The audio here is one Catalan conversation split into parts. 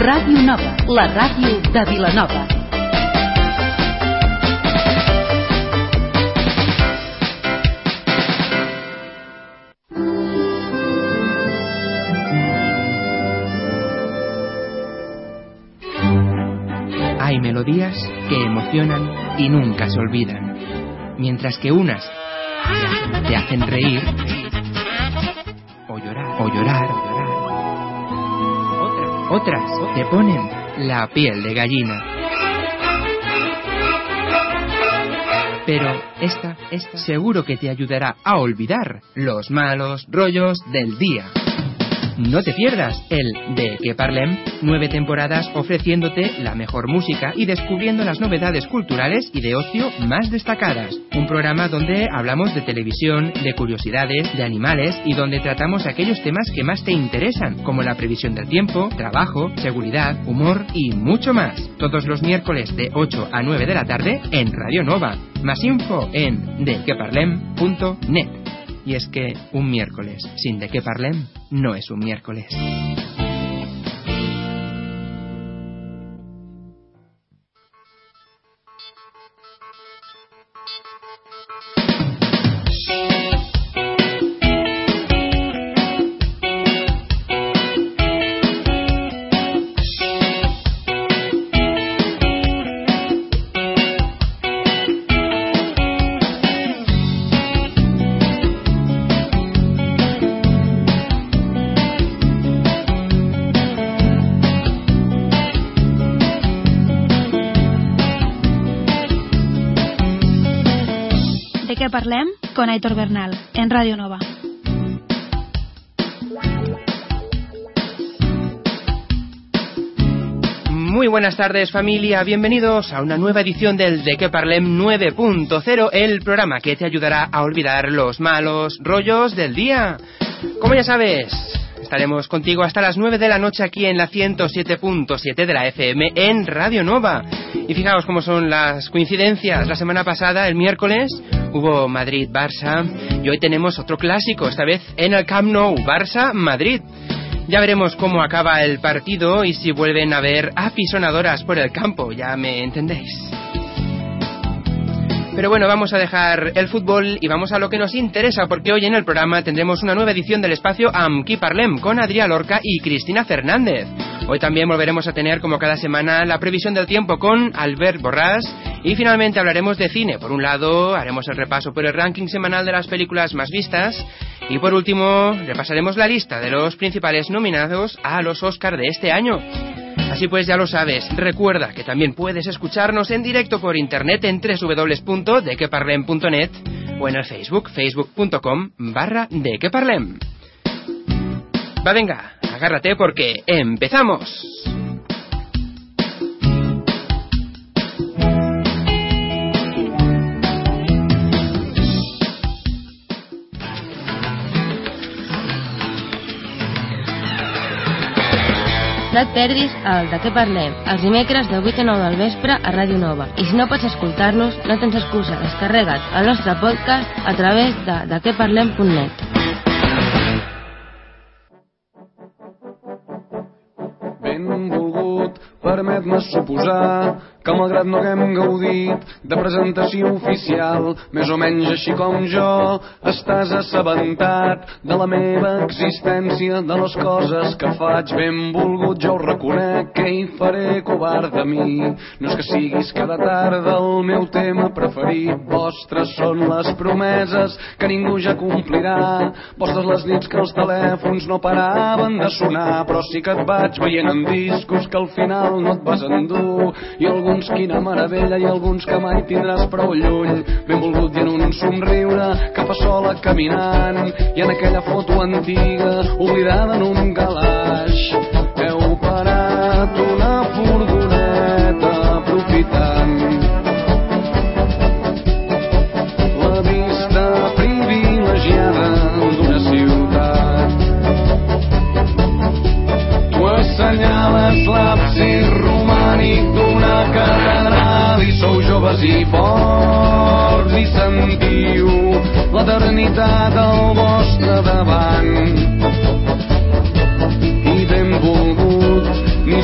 Ràdio Nova, la ràdio de Vilanova. Hay melodías que emocionan y nunca se olvidan, mientras que unas te hacen reír o llorar, o llorar, o llorar. Otras, te ponen la piel de gallina. Pero esta, esta seguro que te ayudará a olvidar los malos rollos del día. No te pierdas el De Que Parlem, nueve temporadas ofreciéndote la mejor música y descubriendo las novedades culturales y de ocio más destacadas. Un programa donde hablamos de televisión, de curiosidades, de animales y donde tratamos aquellos temas que más te interesan, como la previsión del tiempo, trabajo, seguridad, humor y mucho más. Todos los miércoles de 8 a 9 de la tarde en Radio Nova. Más info en dequeparlem.net. Y es que un miércoles sin de qué parlem no es un miércoles. Què parlem? Con Aitor Bernal, en Radio Nova. Muy buenas tardes familia, bienvenidos a una nueva edición del De Que Parlem 9.0, el programa que te ayudará a olvidar los malos rollos del día. Como ya sabes, estaremos contigo hasta las 9 de la noche aquí en la 107.7 de la FM en Radio Nova. Y fijaos cómo son las coincidencias. La semana pasada, el miércoles, hubo Madrid-Barça y hoy tenemos otro clásico, esta vez en el Camp Nou, Barça-Madrid. Ya veremos cómo acaba el partido y si vuelven a haber apisonadoras por el campo, ya me entendéis. Pero bueno, vamos a dejar el fútbol y vamos a lo que nos interesa, porque hoy en el programa tendremos una nueva edición del espacio Amki Parlem con Adrià Lorca y Cristina Fernández. Hoy también volveremos a tener, como cada semana, la previsión del tiempo con Albert Borrás y finalmente hablaremos de cine. Por un lado, haremos el repaso por el ranking semanal de las películas más vistas y por último, repasaremos la lista de los principales nominados a los Oscar de este año. Así pues, ya lo sabes, recuerda que también puedes escucharnos en directo por internet en www.dequeparlem.net o en el Facebook, facebook.com barra dequeparlem. Va, venga, agárrate porque empezamos. No et perdis el De què parlem, els dimecres de 8 a 9 del vespre a Ràdio Nova. I si no pots escoltar-nos, no tens excusa, descarrega't el nostre podcast a través de dequeparlem.net. Benvolgut, permet-me suposar que malgrat no haguem gaudit de presentació oficial, més o menys així com jo, estàs assabentat de la meva existència, de les coses que faig. Benvolgut, jo ho reconec, que hi faré covard de mi. No és que siguis cada tarda el meu tema preferit, vostres són les promeses que ningú ja complirà, vostres les nits que els telèfons no paraven de sonar, però sí que et vaig veient en discos que al final no et vas endur, i alguns quina meravella i alguns que mai tindràs prou lluny, benvolgut i en un somriure cap a sola caminant, i en aquella foto antiga oblidada en un calaix. Heu parat una furgoneta aprofitant joves i forts i sentiu l'eternitat al vostre davant. I benvolgut, ni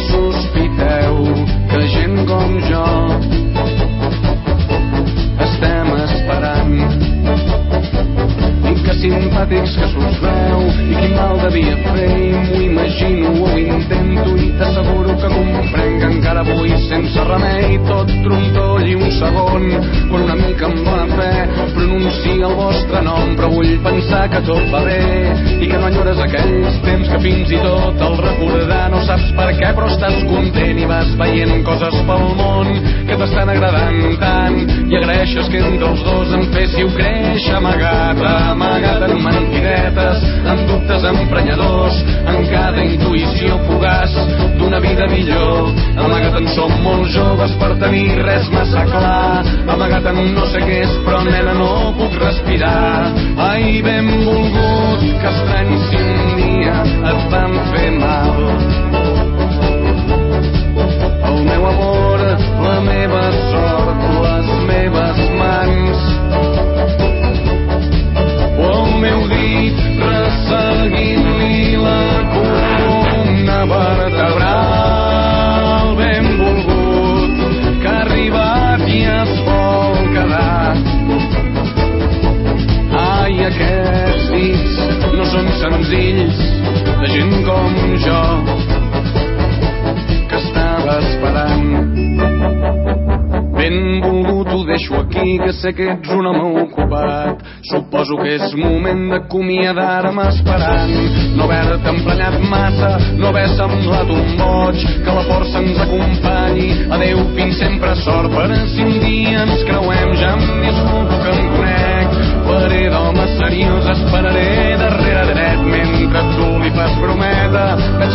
simpàtics que s'us veu i quin mal devia fer i m'ho imagino, ho intento i t'asseguro que comprenc encara avui sense remei tot trontoll i un segon quan una mica amb bona fe pronuncia el vostre nom però vull pensar que tot va bé i que no enyores aquells temps que fins i tot el recordar no saps per què però estàs content i vas veient coses pel món que t'estan agradant tant i agraeixes que entre els dos en féssiu créixer amagat, amagat en mentidetes, en dubtes emprenyadors, en cada intuïció fugaç d'una vida millor. Amagat en som molt joves per tenir res massa clar, amagat en no sé què és, però nena no puc respirar. Ai, benvolgut, que estrany si un dia et van fer mal. El meu amor, la meva sort, senzills de gent com jo que estava esperant. Benvolgut, ho deixo aquí, que sé que ets un home ocupat. Suposo que és moment d'acomiadar-me esperant. No haver-te emprenyat massa, no haver semblat un boig, que la força ens acompanyi. Adeu, fins sempre sort, per si un dia ens creuem, ja em conec. Faré d'home seriós, esperaré darrere dret, mentre tu li fas brometa,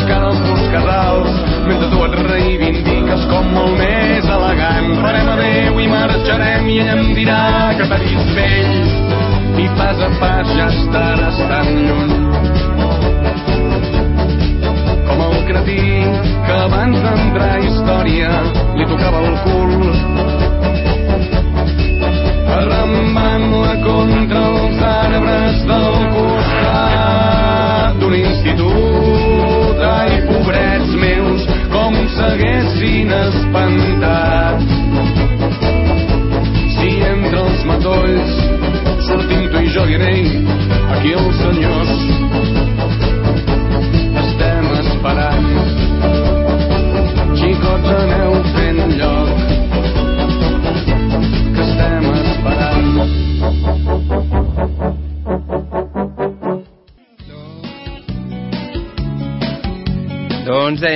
cara als teus casals, mentre tu et reivindiques com molt més elegant. Farem adeu i marxarem i ella em dirà que t'ha vist vell i pas a pas ja estaràs tan lluny.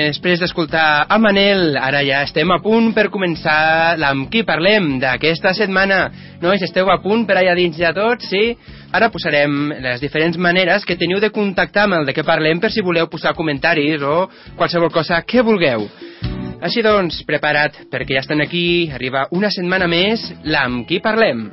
Després d'escoltar a Manel, ara ja estem a punt per començar l'Amb qui parlem d'aquesta setmana. Nois, esteu a punt per allà dins ja tots, sí? Ara posarem les diferents maneres que teniu de contactar amb el de què parlem per si voleu posar comentaris o qualsevol cosa que vulgueu. Així doncs, prepara't, perquè ja estan aquí, arriba una setmana més l'Amb qui parlem.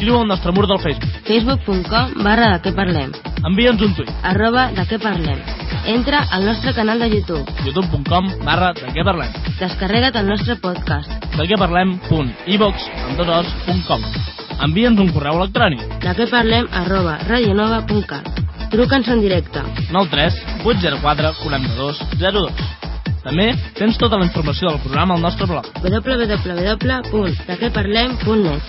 Escriu al nostre mur del Facebook. facebook.com barra de què parlem, Envia'ns un tuit. arroba de què parlem. Entra al nostre canal de YouTube, youtube.com barra de què parlem. descarrega't el nostre podcast, De què parlem punt ivox amb dos os punt com. Envia'ns un correu electrònic. de què parlem arroba radionova.cat. Truca'ns en directe. 93 804 42 02. També tens tota la informació del programa al nostre blog. www.dequeparlem.net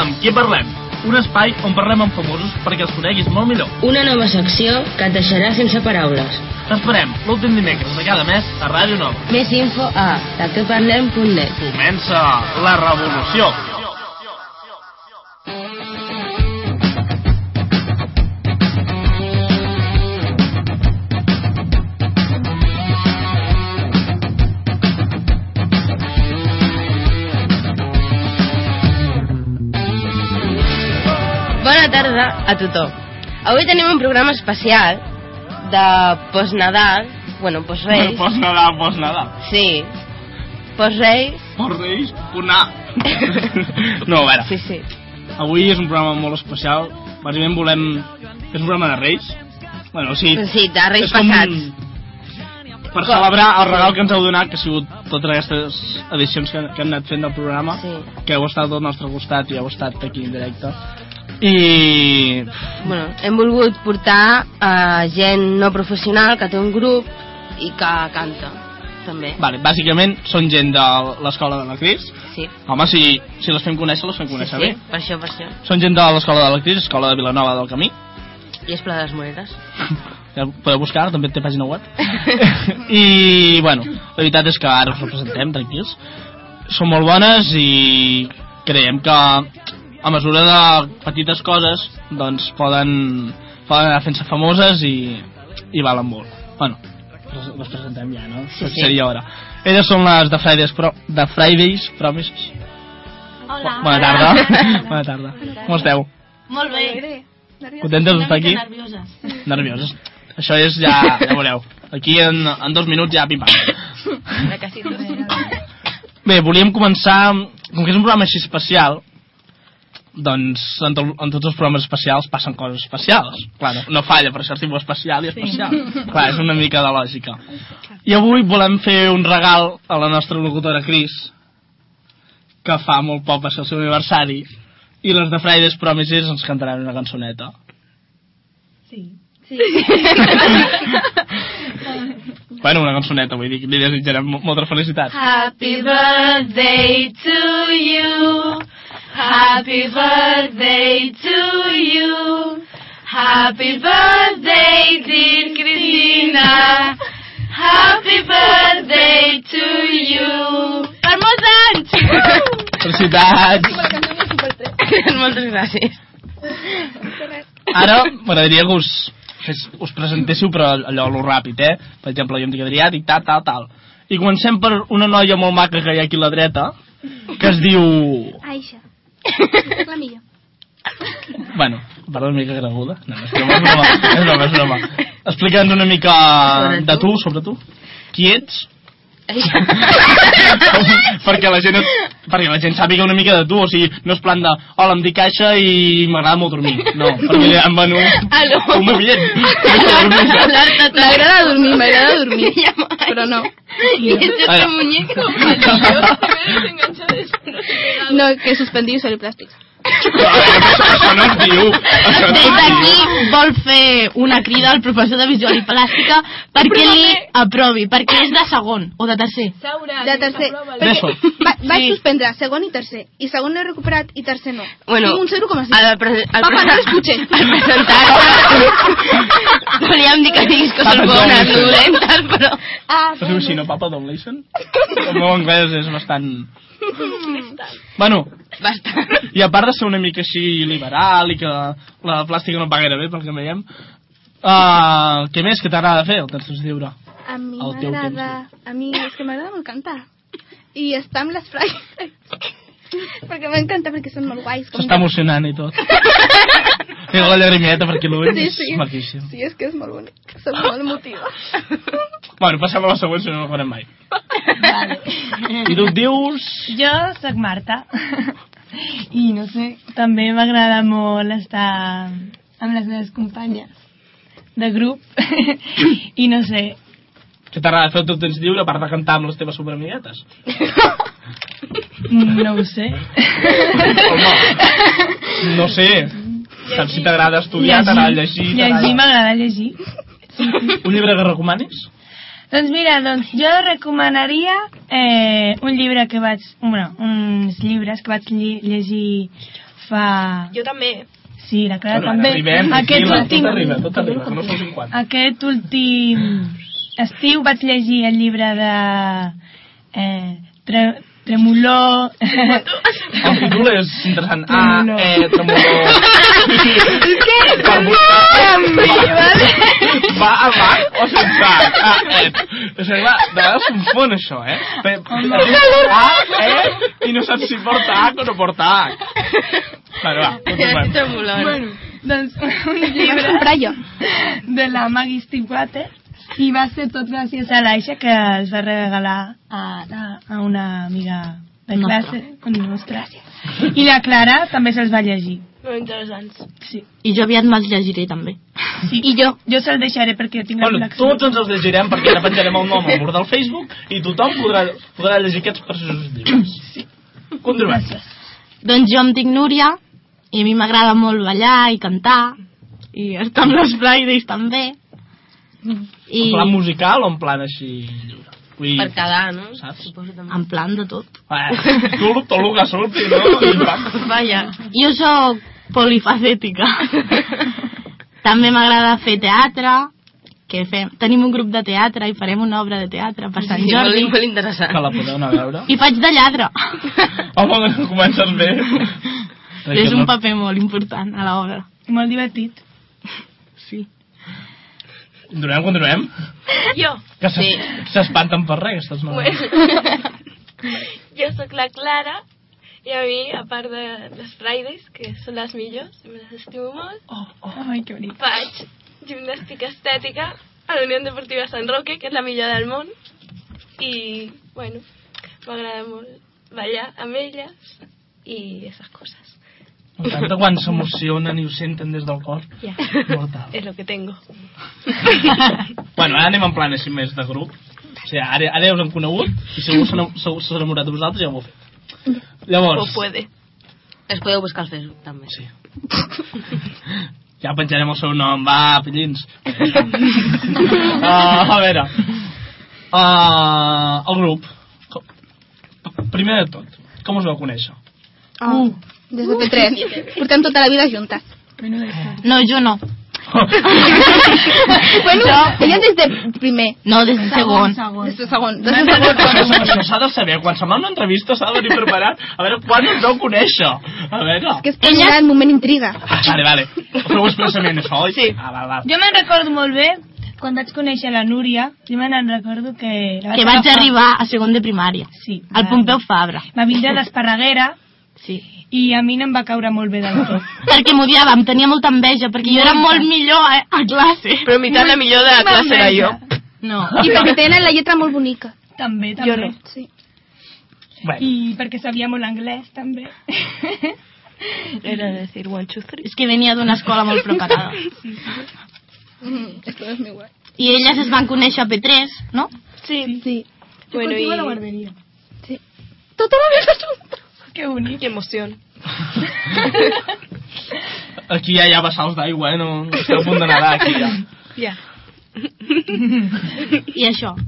Amb qui parlem? Un espai on parlem amb famosos perquè els coneguis molt millor. Una nova secció que et deixarà sense paraules. T'esperem l'últim dimecres de cada mes a Ràdio Nova. Més info a dequeparlem.net Comença la revolució. A tothom. Avui tenim un programa especial de postnadal, bueno, postreis. Pots nedar. Sí. Postreis. Pots reis, punt A. no, a veure, Sí, sí. avui és un programa molt especial. Bàsicament volem... És un programa de reis. Bueno, sí. Sí, de reis és com passats. Un... per celebrar el regal que ens heu donat, que ha sigut totes aquestes edicions que, que hem anat fent del programa, Sí. que heu estat al nostre costat i heu estat aquí en directe. I... Bueno, hem volgut portar a gent no professional que té un grup i que canta, també. Vale, bàsicament són gent de l'escola de la Cris. Sí, Home, si, si les fem conèixer, les fem sí, conèixer sí, bé. per això, per això. Són gent de l'escola de la Cris, escola de Vilanova del Camí. I és pla de les monedes. Ja podeu buscar, també té pàgina web. I, bueno, la veritat és que ara us representem, tranquils. Són molt bones i creiem que a mesura de petites coses doncs poden, poden anar fent-se famoses i, i valen molt. Bueno, les, presentem ja, no? Sí, sí. Seria hora. Elles són les de Fridays, Pro, de Fridays Promises. Hola. Bona tarda. Bona tarda. Com esteu? Molt bé. Contentes d'estar aquí? nervioses. Nervioses. Això és ja, ja veureu. Aquí en, en dos minuts ja pim-pam. Bé, volíem començar, com que és un programa així especial, doncs en, to, en tots els programes especials passen coses especials. Clar, no, no falla, per això es diu especial i especial. Clar, és una mica de lògica. I avui volem fer un regal a la nostra locutora Cris, que fa molt poc va ser el seu aniversari, i les de Fridays Promises ens cantaran una cançoneta. Bueno, una cançoneta, vull dir, li desitjarem mo- molta felicitat. Happy birthday to you. Happy birthday to you. Happy birthday, dear Cristina. Happy birthday to you. Per molts anys! Felicitats! Moltes gràcies. Ara m'agradaria que us, fes, us presentéssiu, però allò, lo ràpid, eh? Per exemple, jo em dic Adrià, i tal, tal, tal. I comencem per una noia molt maca que hi ha aquí a la dreta, que es diu... Aixa. La millor. Bueno, parla una mica greguda. No, és broma, és broma, és broma. Explica'ns una mica Sobre de tu. tu, sobre tu. Qui ets? perquè la gent perquè la gent sàpiga una mica de tu, o sigui, no és plan de hola, em dic Caixa i m'agrada molt dormir. No, perquè Manu... Aló. Un molt bien. M'agrada dormir, m'agrada dormir. Però no. Y este Ara. otro muñeco. No, que suspendí i el plàstic. Això, no es diu. Això no Des es d'aquí diu. vol fer una crida al professor de visual i plàstica perquè li aprovi, perquè és de segon o de tercer. De tercer. Va, vaig Sí. suspendre segon i tercer. I segon l'he recuperat i tercer no. Bueno, Tinc un 0,5. Al, pre Papa, no l'escuchen. al presentar volíem dir que diguis coses bones, dolentes, però... Ah, Es diu així, no? Papa Domlation? El meu anglès és bastant... Bueno, Bastant. i a part de ser una mica així liberal i que la plàstica no va gaire bé, pel que veiem, uh, què més que t'agrada fer, el tercer lliure? a mi m'agrada... A mi és que m'agrada molt cantar. I estar amb les fraises. perquè m'encanta, perquè són molt guais. com S'està emocionant i tot. Tinc la llagrimeta per aquí l'ull, Sí, és sí. maquíssim. Sí, és que és molt bonic. Soc molt emotiva. Bueno, passem a la següent, si no no ho farem mai. I tu et dius... Jo sóc Marta i no sé, també m'agrada molt estar amb les meves companyes de grup i no sé, Què t'agrada fer el teu temps lliure a part de cantar amb les teves superamiguetes? no ho sé. Home, no sé. Saps si t'agrada estudiar, t'agrada llegir... Llegir m'agrada llegir. Un llibre que recomanis? Doncs mira, doncs jo recomanaria eh, un llibre que vaig... Bueno, uns llibres que vaig lli llegir fa... Jo també. Sí, la Clara Bueno, també. Arribem, Aquest tranquil·la, últim... tot arriba, tot arriba, que no som 50. Aquest últim estiu vaig llegir el llibre de eh, tre, Tremolor... El títol és interessant. Ah, Tremolor. eh, tremolor. Va, va a bac o sense H? Ah, eh. O sigui, va, de vegades confon això, eh? Pe, ah, eh? I no saps si porta H o no porta H. Vale, va, continuem. Bueno, doncs un llibre comprar jo. de la Maggie Stiefvater i va ser tot gràcies a l'Aixa que es va regalar a, a, una amiga de classe nostra. I la Clara també se'ls va llegir. Molt interessants. Sí. I jo aviat me'ls llegiré també. sí. I jo. Jo se'l deixaré perquè tinc Bueno, la col·lecció. tots ens els llegirem perquè ara penjarem el nom al mur del Facebook i tothom podrà, podrà llegir aquests preciosos llibres. Sí. Continuem. Doncs jo em dic Núria i a mi m'agrada molt ballar i cantar i estar amb les Fridays també. I En plan musical o en plan així lliure? Vull Per quedar, no? Saps? Suposo també. en plan de tot. Eh, tu tot el que surti, no? I. Vaja, jo sóc polifacètica. també m'agrada fer teatre, que fem, tenim un grup de teatre i farem una obra de teatre per Sant Sí, Jordi. molt, molt interessant. Que la podeu anar a veure. I faig de lladre. Home, que comences bé. És un paper molt important a l'obra. Molt divertit. Sí. Continuem, continuem. Jo. Que se- Sí. s'espanten per res, aquestes noies. Bueno. jo sóc la Clara i a mi, a part de les Fridays, que són les millors, i me les estimo molt, Oh, oh. Ai, que bonic. faig gimnàstica estètica a la Unió Deportiva Sant Roque, que és la millor del món, i, bueno, m'agrada molt ballar amb elles i esas M'encanta quan s'emocionen i ho senten des del cor. Ja, Mortal. és lo que tengo. Bueno, ara anem en plan així més de grup. O sigui, ara, ara ja us hem conegut i segur s'ha enamorat de vosaltres i ja ho heu fet. Llavors... O puede. Es podeu buscar al Facebook, també. Sí. Ja penjarem el seu nom, va, pillins. uh, a veure. Uh, el grup. Primer de tot, com us vau conèixer? Oh, des de P3. Portem tota la vida juntes. No, jo no. bueno, ella des de primer. No, des de segon. Segon. Des de segon. Des de segon. S'ha de saber, quan se'n va a una entrevista s'ha de venir preparat, a veure quan us vau conèixer. A veure... Que és per mirar el moment intriga. Ah, vale, vale. Feu expressament això, oi? Sí. Ah, va, va. Jo me'n recordo molt bé quan vaig conèixer la Núria, jo me'n recordo que... La Que vaig arribar a segon de primària. Sí. Al Pompeu Fabra. Va vindre d'Esparreguera Sí. I a mi no em va caure molt bé del tot. Perquè m'odiava, em tenia molta enveja, perquè jo era molt millor eh, a classe. Però mitjà la millor de la classe era jo. No. I perquè tenen la lletra molt bonica. També, també. Jo no. Sí. Bueno, I perquè sabia molt anglès, també. Era decir one, two, three. És que venia d'una escola molt preparada. Mm, esto es muy guay. I elles es van conèixer a P3, no? Sí. Sí. Bueno, Contigo a la y... guarderia. Tota la vida juntes. Que bonic. Qué emoción. aquí ja hi ha vessals d'aigua, eh? No, no esteu a punt de nedar, aquí ja. Ya. I això.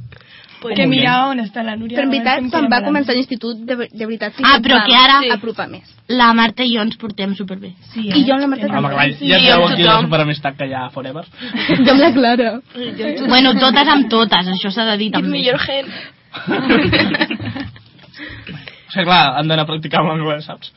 Pues, Que mira on està la Núria. Però en veritat, Estem quan va començar l'institut, de, de veritat, sí Ah, que però que ara- sí. apropar més. La Marta i jo ens portem superbé. Sí, I jo amb la Marta Home, també. Sí, ja amb aquí la superamistat que hi ha forever. Jo amb la Clara. Bueno, totes amb totes, això s'ha de dir també. millor gen. O sigui, clar, han d'anar a practicar l'anglès, saps?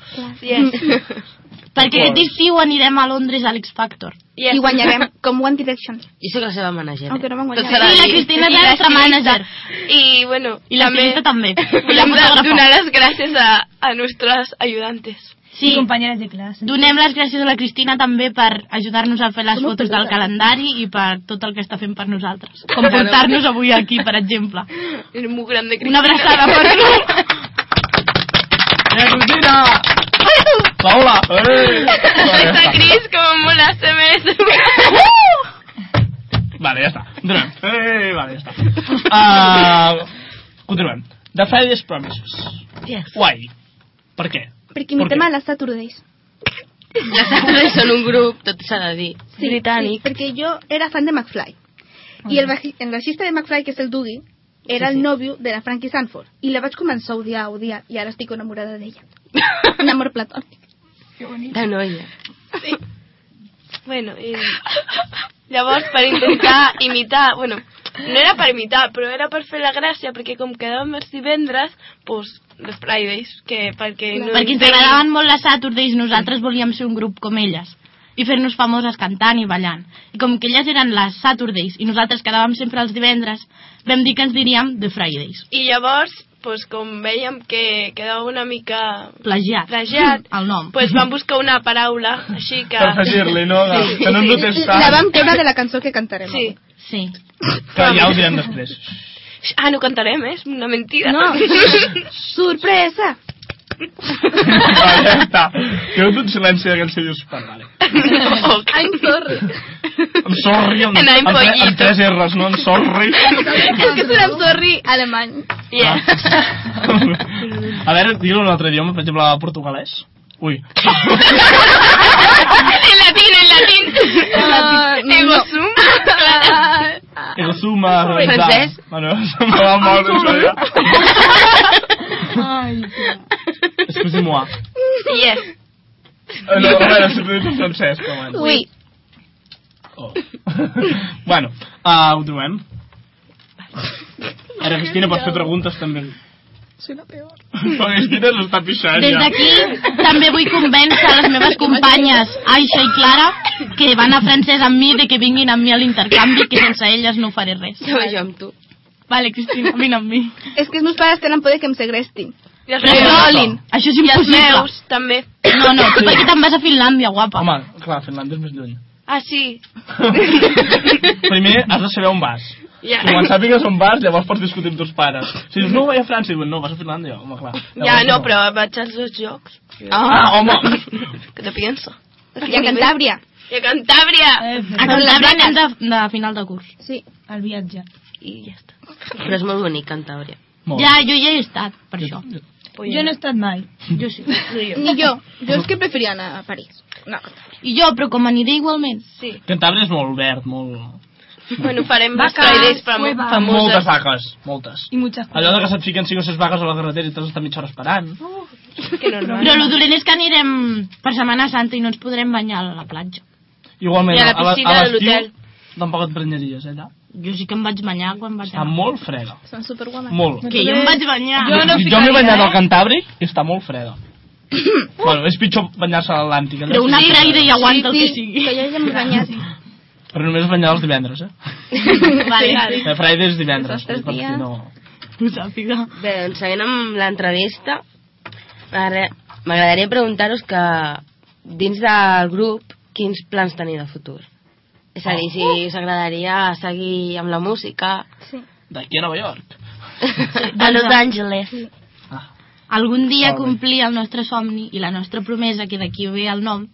Yes. Perquè aquest estiu anirem a Londres a l'X Factor. yes. I guanyarem com One Direction. Jo soc la seva manager. Aunque no guanyar. serà Sí, la. Cristina I és la nostra manager. Y bueno, I la també també. I la volem de- donar les gràcies a, a nuestros ayudantes. Sí. Sí, Companyeres de classe. donem les gràcies a la Cristina també per ajudar-nos a fer les fotos del calendari i per tot el que està fent per nosaltres. Com portar-nos avui aquí, per exemple. Es muy grande, Una Cristina. abraçada per tu. Eh, Cristina! Paula! Eh! Està. Cris como mola este mes. Vale, ja està. Continuem. Eh, vale, ja està. Uh, continuem. The Friday's Promises. Yes. Guai. Per què? Perquè imitem Per què? a les Saturdays. Les altres són un grup, tot s'ha de dir. Sí, Británic. Sí, perquè jo era fan de McFly. I el, baji- el baixista de McFly, que és el Dougie, era el nòvio de la Frankie Sanford. I la vaig començar a odiar, a odiar, i ara estic enamorada d'ella. Un amor platònic. De noia. Bueno, y... Llavors, per intentar imitar... Bueno, no era per imitar, però era per fer la gràcia, perquè com quedàvem els divendres, pues, les Fridays, que perquè no... Perquè ens agradaven molt les Saturdays, nosaltres volíem ser un grup com elles i fer-nos famoses cantant i ballant. I com que elles eren les Saturdays i nosaltres quedàvem sempre els divendres, vam dir que ens diríem The Fridays. I llavors, pues, com veiem que quedava una mica Plagiat. plagiat, El nom. pues vam buscar una paraula, així que... Per afegir-li, no? Que, que no ens notés La tant. vam treure de la cançó que cantarem. Sí. Sí. Que ja ho direm després. Ah, no cantarem, eh? és una mentida. No. Sorpresa! Vale, ja està. Queda't un silenci d'aquell que dius, "Vale, vale. I'm sorry. I'm sorry, amb, amb, tre- pollito. amb tres R's, no? I'm sorry. És que és un I'm sorry alemany. Yeah. A veure, digue-ho en un altre idioma, per exemple, portugalès. Ui. en latín, en latín. Ah, no. Ego sum. El suma... Francès? Bueno, se me va molt, això ja. Excusez-moi. Yes. Eh, No, a veure, si ho dic en francès, però bueno. Oh. bueno, uh, ho trobem. Ara, Cristina, pots fer preguntes també. Soy la peor. Però Cristina s'està pixant Des ja. d'aquí també vull convèncer les meves companyes Aixa i Clara que van a francès amb mi de que vinguin amb mi a l'intercanvi que sense elles no faré res. Jo vaig amb tu. Vale, Cristina, vine amb mi. És que els meus pares tenen por de que em segrestin. I els meus. Això és I els impossible. meus, també. No, no, tu perquè te'n vas a Finlàndia, guapa. Home, clar, Finlàndia és més lluny. Ah, sí. Primer has de saber on vas. Ja. Quan sàpigues on vas, llavors pots discutir amb teus pares. Si dius, no, vaig a França, diuen, no, vas a Finlàndia, home, clar. Ja, Llavors no, però vaig als dos jocs. Ah, home! Que te pienso. I a Cantàbria. I a Cantàbria. A Cantàbria de, de final de curs. Sí. El viatge. I ja està. Però és molt bonic, Cantàbria. Molt Ja, jo ja he estat, per això. Jo no he estat mai. Jo sí. Ni jo. Jo és que preferia anar a París. No, I jo, però com aniré igualment. Sí. Cantàbria és molt verd, molt... Bueno, farem Vaques, huevas. Fan moltes famoses. vaques, moltes. I muchas Allò de que se't fiquen 5 o 6 vaques a la carretera i t'has d'estar mitja hora esperant. Que normal. Però el dolent és que anirem per Setmana Santa i no ens podrem banyar a la platja. Igualment, I a la a, piscina a de l'estiu l'hotel. tampoc et prenyaries, eh, allà. Jo sí que em vaig banyar quan vaig Està anar. molt freda. són superguames. Molt. Que jo em vaig banyar. Jo no jo m'he banyat ficaria, al Cantàbric i està molt freda. bueno, és pitjor banyar-se a l'Atlàntic. Però una sí. Friday aguanta el sí, que sigui. que jo ja m'he banyat. Però només banyar els divendres, eh? Vale, Eh, Friday és divendres. Els altres dies. no... ho sàpiga. Bé, doncs seguint amb l'entrevista, m'agradaria m'agradaria preguntar-vos que dins del grup quins plans teniu de futur. És a dir, si us agradaria seguir amb la música... Sí. D'aquí a Nova York. A Los Angeles. Algun dia bé. complir el nostre somni i la nostra promesa, que d'aquí ve el nom,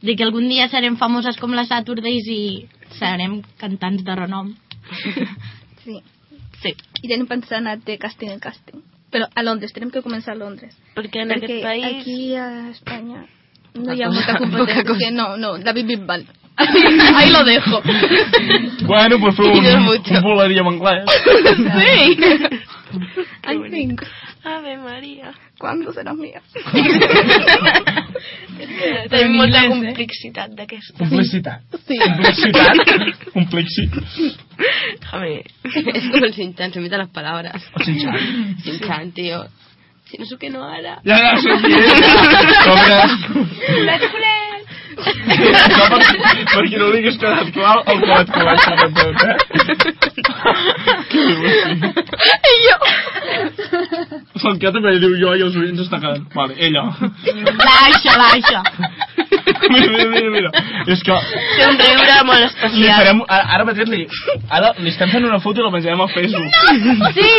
de que algun dia serem famoses com les Saturdays i serem cantants de renom. Sí. Sí. I tenim pensat anar de càsting en càsting. Però a Londres, tenim que començar a Londres. Perquè en Perquè aquest país... aquí a Espanya no hi ha molta competència. no, no, David Bisbal. Ahí lo dejo. Bueno, pues fue un, Pido mucho. un volaria en anglès. Sí. I think. Ave Maria. ¿Cuándo será mía? Tenim en molta inglès, eh? complexitat d'aquesta. Complicitat. Sí. Complicitat. Complexi. Déjame. Es como el Sinchan, se mete las palabras. O Sinchan. Sinchan, tío. Si no sé qué no hará. Ja, ja, sé qui és. Com que... Les culers! No, per, qui no ho diguis quedat clar, el colet que vaig fer tot, eh? Que I jo! El que també diu jo i els oients està quedant. Vale, ella. L'Aixa, l'Aixa. Mira, mira, mira, mira. És que Té un riure molt li especial. farem... Ara, ara mateix li... Ara li estem fent una foto i la penjarem al Facebook. Sí!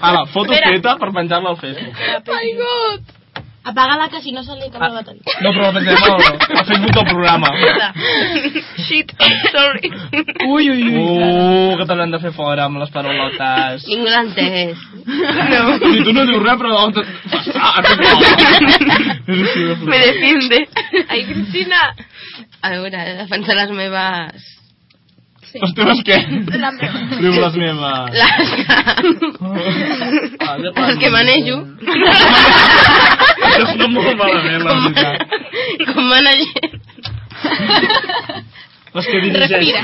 Ara, foto Espera. feta per penjar-la al Facebook. My God. Apaga-la que si no se li acaba la bateria. No, però la penjarem al, al Facebook del programa. Shit, sorry. Ui, ui, ui. Uh, que t'haurem de fer fora amb les paraulotes. Ningú l'ha entès. No. Si tu no dius res, però... Ah, així de Me defiende. Ai, Cristina. A veure, he de defensar les meves... Les teves què? La meva. Diu les meves... Les que... Ah, les que manejo. Això és molt malament, la veritat. Com manager. Les que dirigeix. Respira.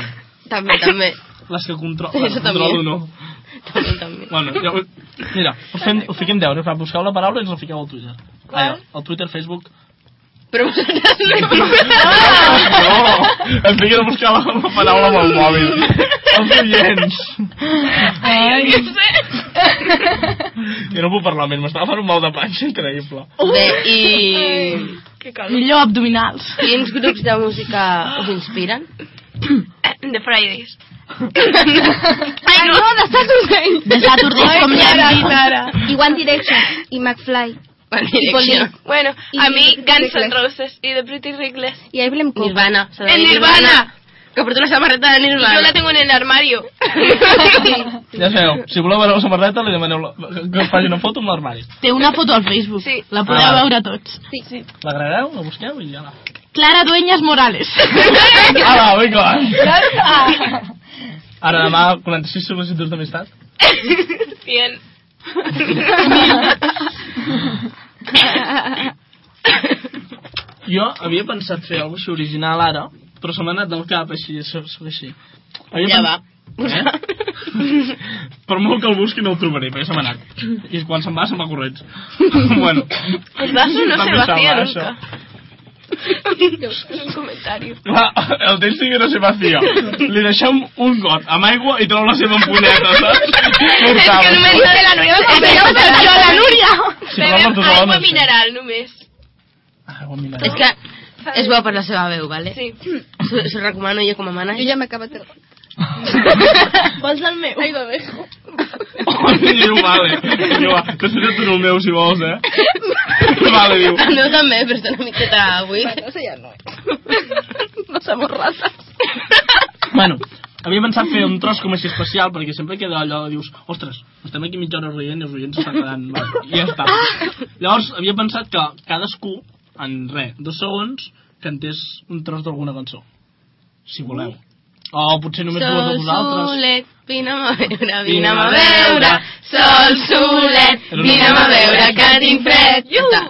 També, també. Les que contro Eso les també. controlo, no. També, també. Bueno, ja, ho- mira, us, fem, us fiquem deures, va, busqueu la paraula i ens la fiqueu al Twitter. Allà, al Twitter, Facebook... Però vosaltres No! Em fiquen a buscar la, la paraula amb el mòbil. Els oients. Ai, Jo no puc parlar més, m'estava fent un mal de panxa increïble. Bé, i calor. Millor abdominals. quins grups de música us inspiren? The Fridays. Ai, no, de Saturday. De Saturday, com ja hem dit. I One Direction. I McFly. I. Bueno, Y a mi The Guns N'. Roses i The Pretty Reckless. I Emblem Cook. Nirvana. ¡En Nirvana! Que porta una samarreta de Nirvana. Yo la tengo en el armario. Ja sabeu, si voleu veure la samarreta, li demaneu la, que faci una foto amb l'armari. Té una foto al Facebook. Sí. La podeu Ah. veure tots. Sí. sí. L'agregareu, la busqueu i ja la... Clara Dueñas Morales. Ala, vinga. Ara demà 46 sol·licituds d'amistat. 100. Jo havia pensat fer alguna cosa original ara, però se m'ha anat del cap així, així. Havia Ja va. Eh? per molt que el busqui no el trobaré, perquè se m'ha anat. I quan se'n va, se'n va corrents. bueno. El vaso no Va se va, nunca. Un comentario. Clar, el temps sigui no se vacía. Li deixem un got amb aigua i treu la seva ampolleta, saps? Es que no me dice la Núria. la Núria! Si parles tu sola, Aigua no sé. mineral només. Aigua mineral. És que és bo per la seva veu, vale? Sí. S'ho s'ho recomano jo com a mana. Jo ja m'he acabat el... Vols el meu? Ahí lo dejo. Oh, diu, vale. Diu, va, t'estaré tu el meu, si vols, eh? vale, diu. El meu també, però està una miqueta buit. Bueno, eso ya no. no somos ratas. Bueno, havia pensat fer un tros com així especial, perquè sempre queda allò, dius, ostres, estem aquí mitja hora rient i els oients s'estan quedant... Vale, I ja està. Llavors, havia pensat que cadascú, en res, dos segons, cantés un tros d'alguna cançó. Si voleu. O potser només dues de Sol vosaltres. solet, vine'm a veure, vine'm a veure. Sol solet, vine'm a veure que tinc fred. Està.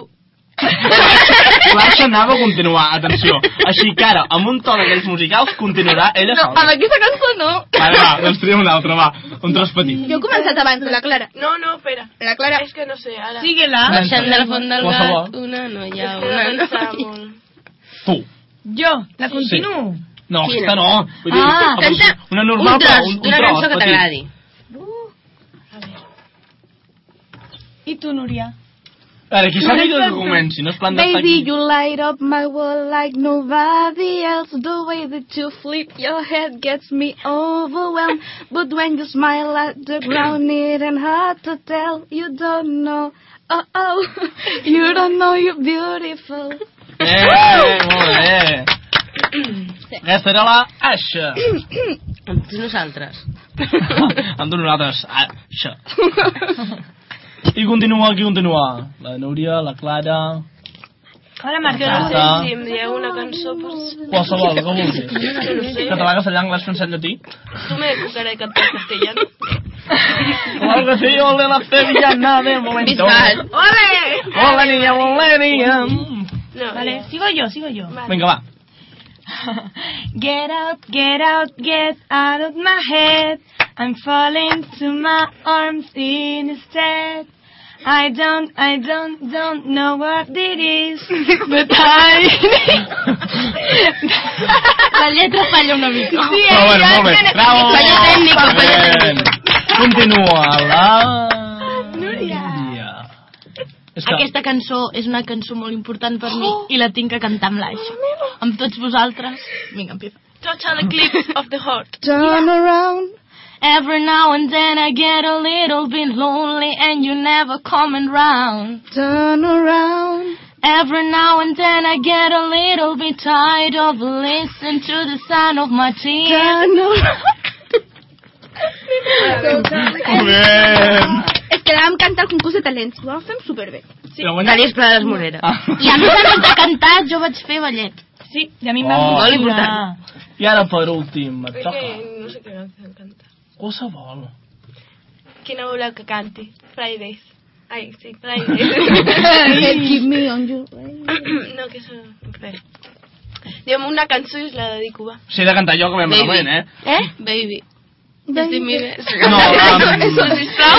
L'Aixa anava a continuar, atenció. Així que ara, amb un to d'aquells musicals, continuarà ella No, sola. amb aquesta cançó no. Vale, va, doncs tria un altre, va. Un tros petit. Jo he començat abans, la Clara. No, no, espera. La Clara... Es que no sé, ara. Sigue-la. Baixant de la font del gat, una noia, una no noia. Tu. Jo, la continuo. No, Quina? aquesta no. Vull dir, Ah, Canta una normal, un tros però un, un d'una tros cançó que t'agradi. I tu, Núria? A veure, qui sàpiga que comenci, no és plan d'estar Baby, you light up my world like nobody else. The way that you flip your head gets me overwhelmed. But when you smile at the ground, it ain't hard to tell. You don't know. Oh, oh, you don't know you're beautiful. Eh, molt bé. Aquesta era la Aixa. Amb tots nosaltres. Amb tu nosaltres, Aixa. I continua, qui continua? La Núria, la Clara... Hola, Que Marta. no sé si em dieu una cançó, pues... Qualsevol, que vulguis. Que no sé. Català, castellà, anglès, francès, llatí. Tú me de cantar castellano. Claro que sí, ole la sevillana de momento. Bisbal. ¡Ole! Hola, niña, hola, niña. No, Vale, ya. sigo yo, sigo yo. Vale. Vinga, va. Get out, get out, get out of my head. I'm falling to my arms instead. I don't, I don't, don't know what it is, but I... La lletra falla una mica. Sí, Però bueno, molt bé. Bravo. Fallo tècnic, fallo Bien. tècnic. Continua la... És que... Aquesta cançó és una cançó molt important per mi i la tinc que cantar amb l'Aixa. Amb tots vosaltres. Vinga, empieza. Touch on the clips of the heart. Turn around. Every now and then I get a little bit lonely and you never coming round. Turn around. Every now and then I get a little bit tired of listening to the sound of my tears. Turn around. Molt bé. Que vam cantar el concurs de talents. Ho vam fer superbé. Sí. Però guanyat... Tàlies Prades Morera. Ah. I a més a més de cantar, jo vaig fer ballet. Sí, i a mi em Oh. Molt emocionar. I ara per últim, et toca. que no sé qué canción canta. Qualsevol. ¿Quién habla que cante? Fridays. Ay, sí, Fridays. Keep me on you. no, que eso... Res. Digue'm una cançó i us la dedico, va. He de cantar jo, que Baby. malament, eh? Eh? Baby. Justin Bieber. No, um, Eso, sisplau.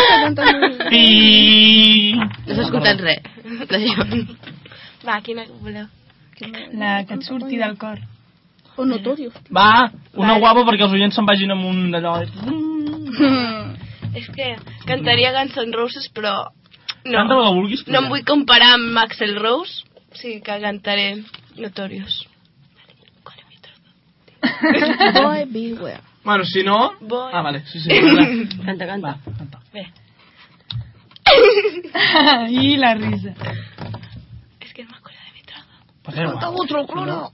I... No s'ha escoltat res. Va, quina voleu? La que et surti del cor. O no t'odio. Va, una guapa perquè els oients se'n vagin amb un d'allò. És que cantaria Guns N' Roses, però... No, Canta la vulguis. no em vull comparar amb Axel Rose, o sigui que cantaré Notorious. Boy, beware. Bueno, si no... Voy. Ah, vale, sí, sí. vale. Canta, canta. Va, canta. y la risa. Es que no me acuerdo de mi trozo. Pues da igual. claro.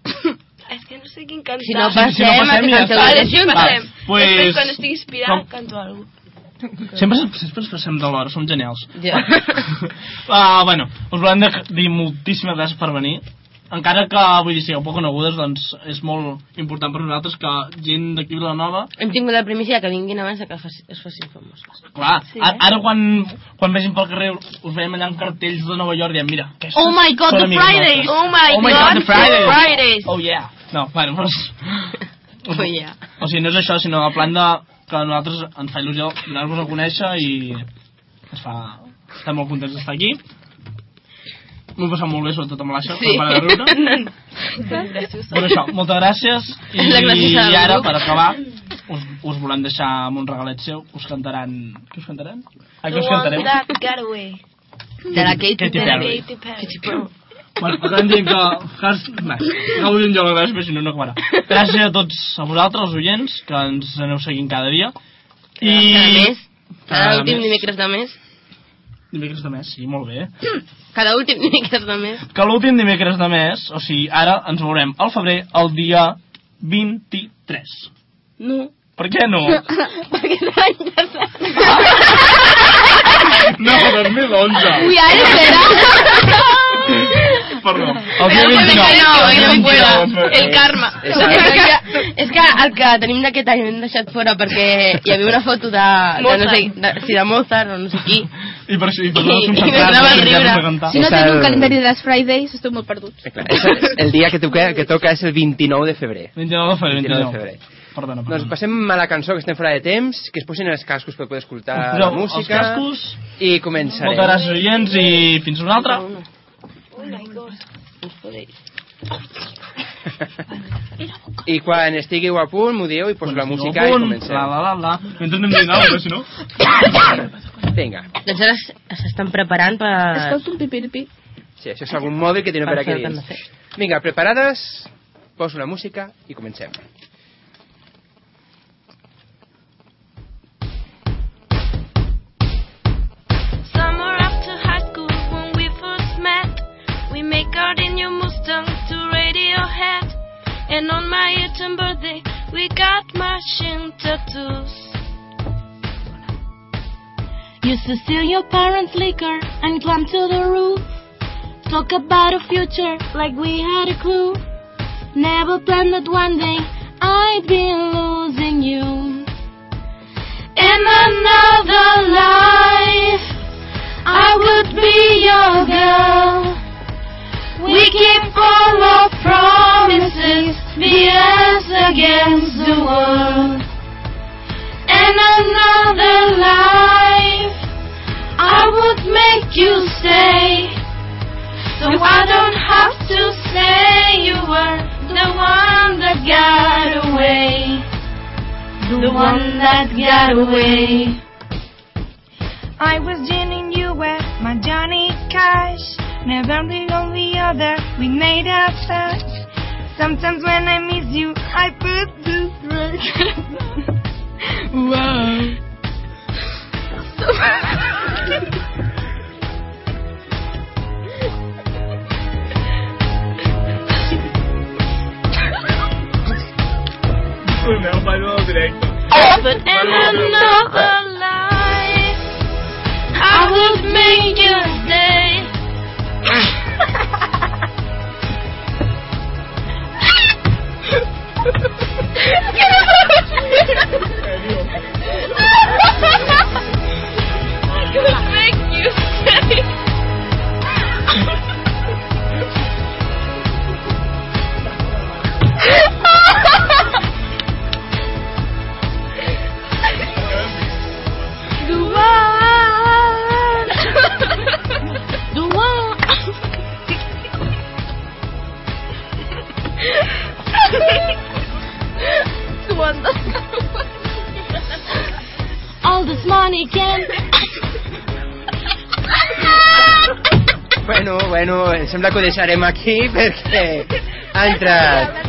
Es que no sé quin cantar. Si no Si- passem, si no passem, ja està. Vale, versió. Va, passem. pues- Després, quan estigui inspirat, Com- canto alguna Sempre, sempre ens passem de l'hora, som genials. Ja. uh, bueno, us volem de- dir moltíssimes gràcies per venir. Encara que, vull dir, sigueu poc conegudes, doncs és molt important per nosaltres que gent d'aquí a Vilanova Hem tingut la primícia que vinguin abans de que es facin famoses. Clar, Sí, eh? ara quan, quan vegin pel carrer us veiem allà amb cartells de Nova York diem, mira, Oh my God, the Fridays! nostres. Oh my, Oh my God, the Fridays! Fridays. Oh yeah! No, bueno, però... Oh, yeah. O sigui, no és això, sinó el plan de que a nosaltres ens fa il·lusió donar-vos a conèixer i ens fa... Estem molt contents d'estar aquí. M'ho he passat molt bé, sobretot amb l'Aixa, Sí. sí. per riure. Gràcies. Però això, moltes gràcies. I, La gràcies i ara, per acabar, us, us volem deixar amb un regalet seu. Us cantaran... Què us cantaran? Ah, què The us one cantareu? that got away. De la Katy Perry. Katy Perry. Bueno, acabem dient que... Has... No vull dir jo la gràcia, perquè si no, no acabarà. Gràcies a tots a vosaltres, els oients, que ens aneu seguint cada dia. I... Cada mes. Cada Cada últim mes. dimecres de mes. Dimecres de mes, sí, molt bé. Cada últim dimecres de mes. Que l'últim dimecres de mes, o sigui, ara ens veurem al febrer, el dia 23. No. Per què no? Perquè és l'any passat. No, 2011. Uy, ara espera. Perdó. El dia Però 29. no, El no 29. fuera. El karma. És que, és que el que tenim d'aquest any l'hem deixat fora perquè hi havia una foto de, de no sé, de, sí, de Mozart o no sé qui. I per això, i per això perquè riure. hem. Si no teniu un calendari de les Fridays, esteu molt perduts. Eh, clar, és el, el dia que toca, que toca és el 29 de febrer. 29 de febrer, 29 de 29. febrer. Perdona, Doncs perdona. passem a la cançó, que estem fora de temps, que es posin els cascos per poder escoltar la poseu els música. cascos. I començarem. Moltes gràcies, oients, i fins una altra. Oh my God. Us podeu. I quan estigueu a punt, m'ho dieu i poso la música i comencem. La, la, la, la. Mentre anem dient alguna cosa, si no... Vinga. Doncs ara s'estan preparant per... Escolta un pipi-pipi. Sí, això és algun mòbil que tenen per aquí dins. Vinga, preparades? Poso la música i comencem. In your Mustang to Radiohead. And on my 18th birthday, we got matching tattoos. Used to steal your parents' liquor and climb to the roof. Talk about a future like we had a clue. Never planned that one day I'd be losing you. In another life, I would be your girl. Keep all our promises, be us against the world. In another life, I would make you stay. So I don't have to say you were the one that got away. The one that got away. I was ginning you with my Johnny Cash. Never be on the other, we made up touch. Sometimes when I miss you, I put this record. Whoa. Torneu, faig el directe. But in another life, I would make you stay. I would make you Bueno, bueno, em sembla que ho deixarem aquí perquè ha entrat,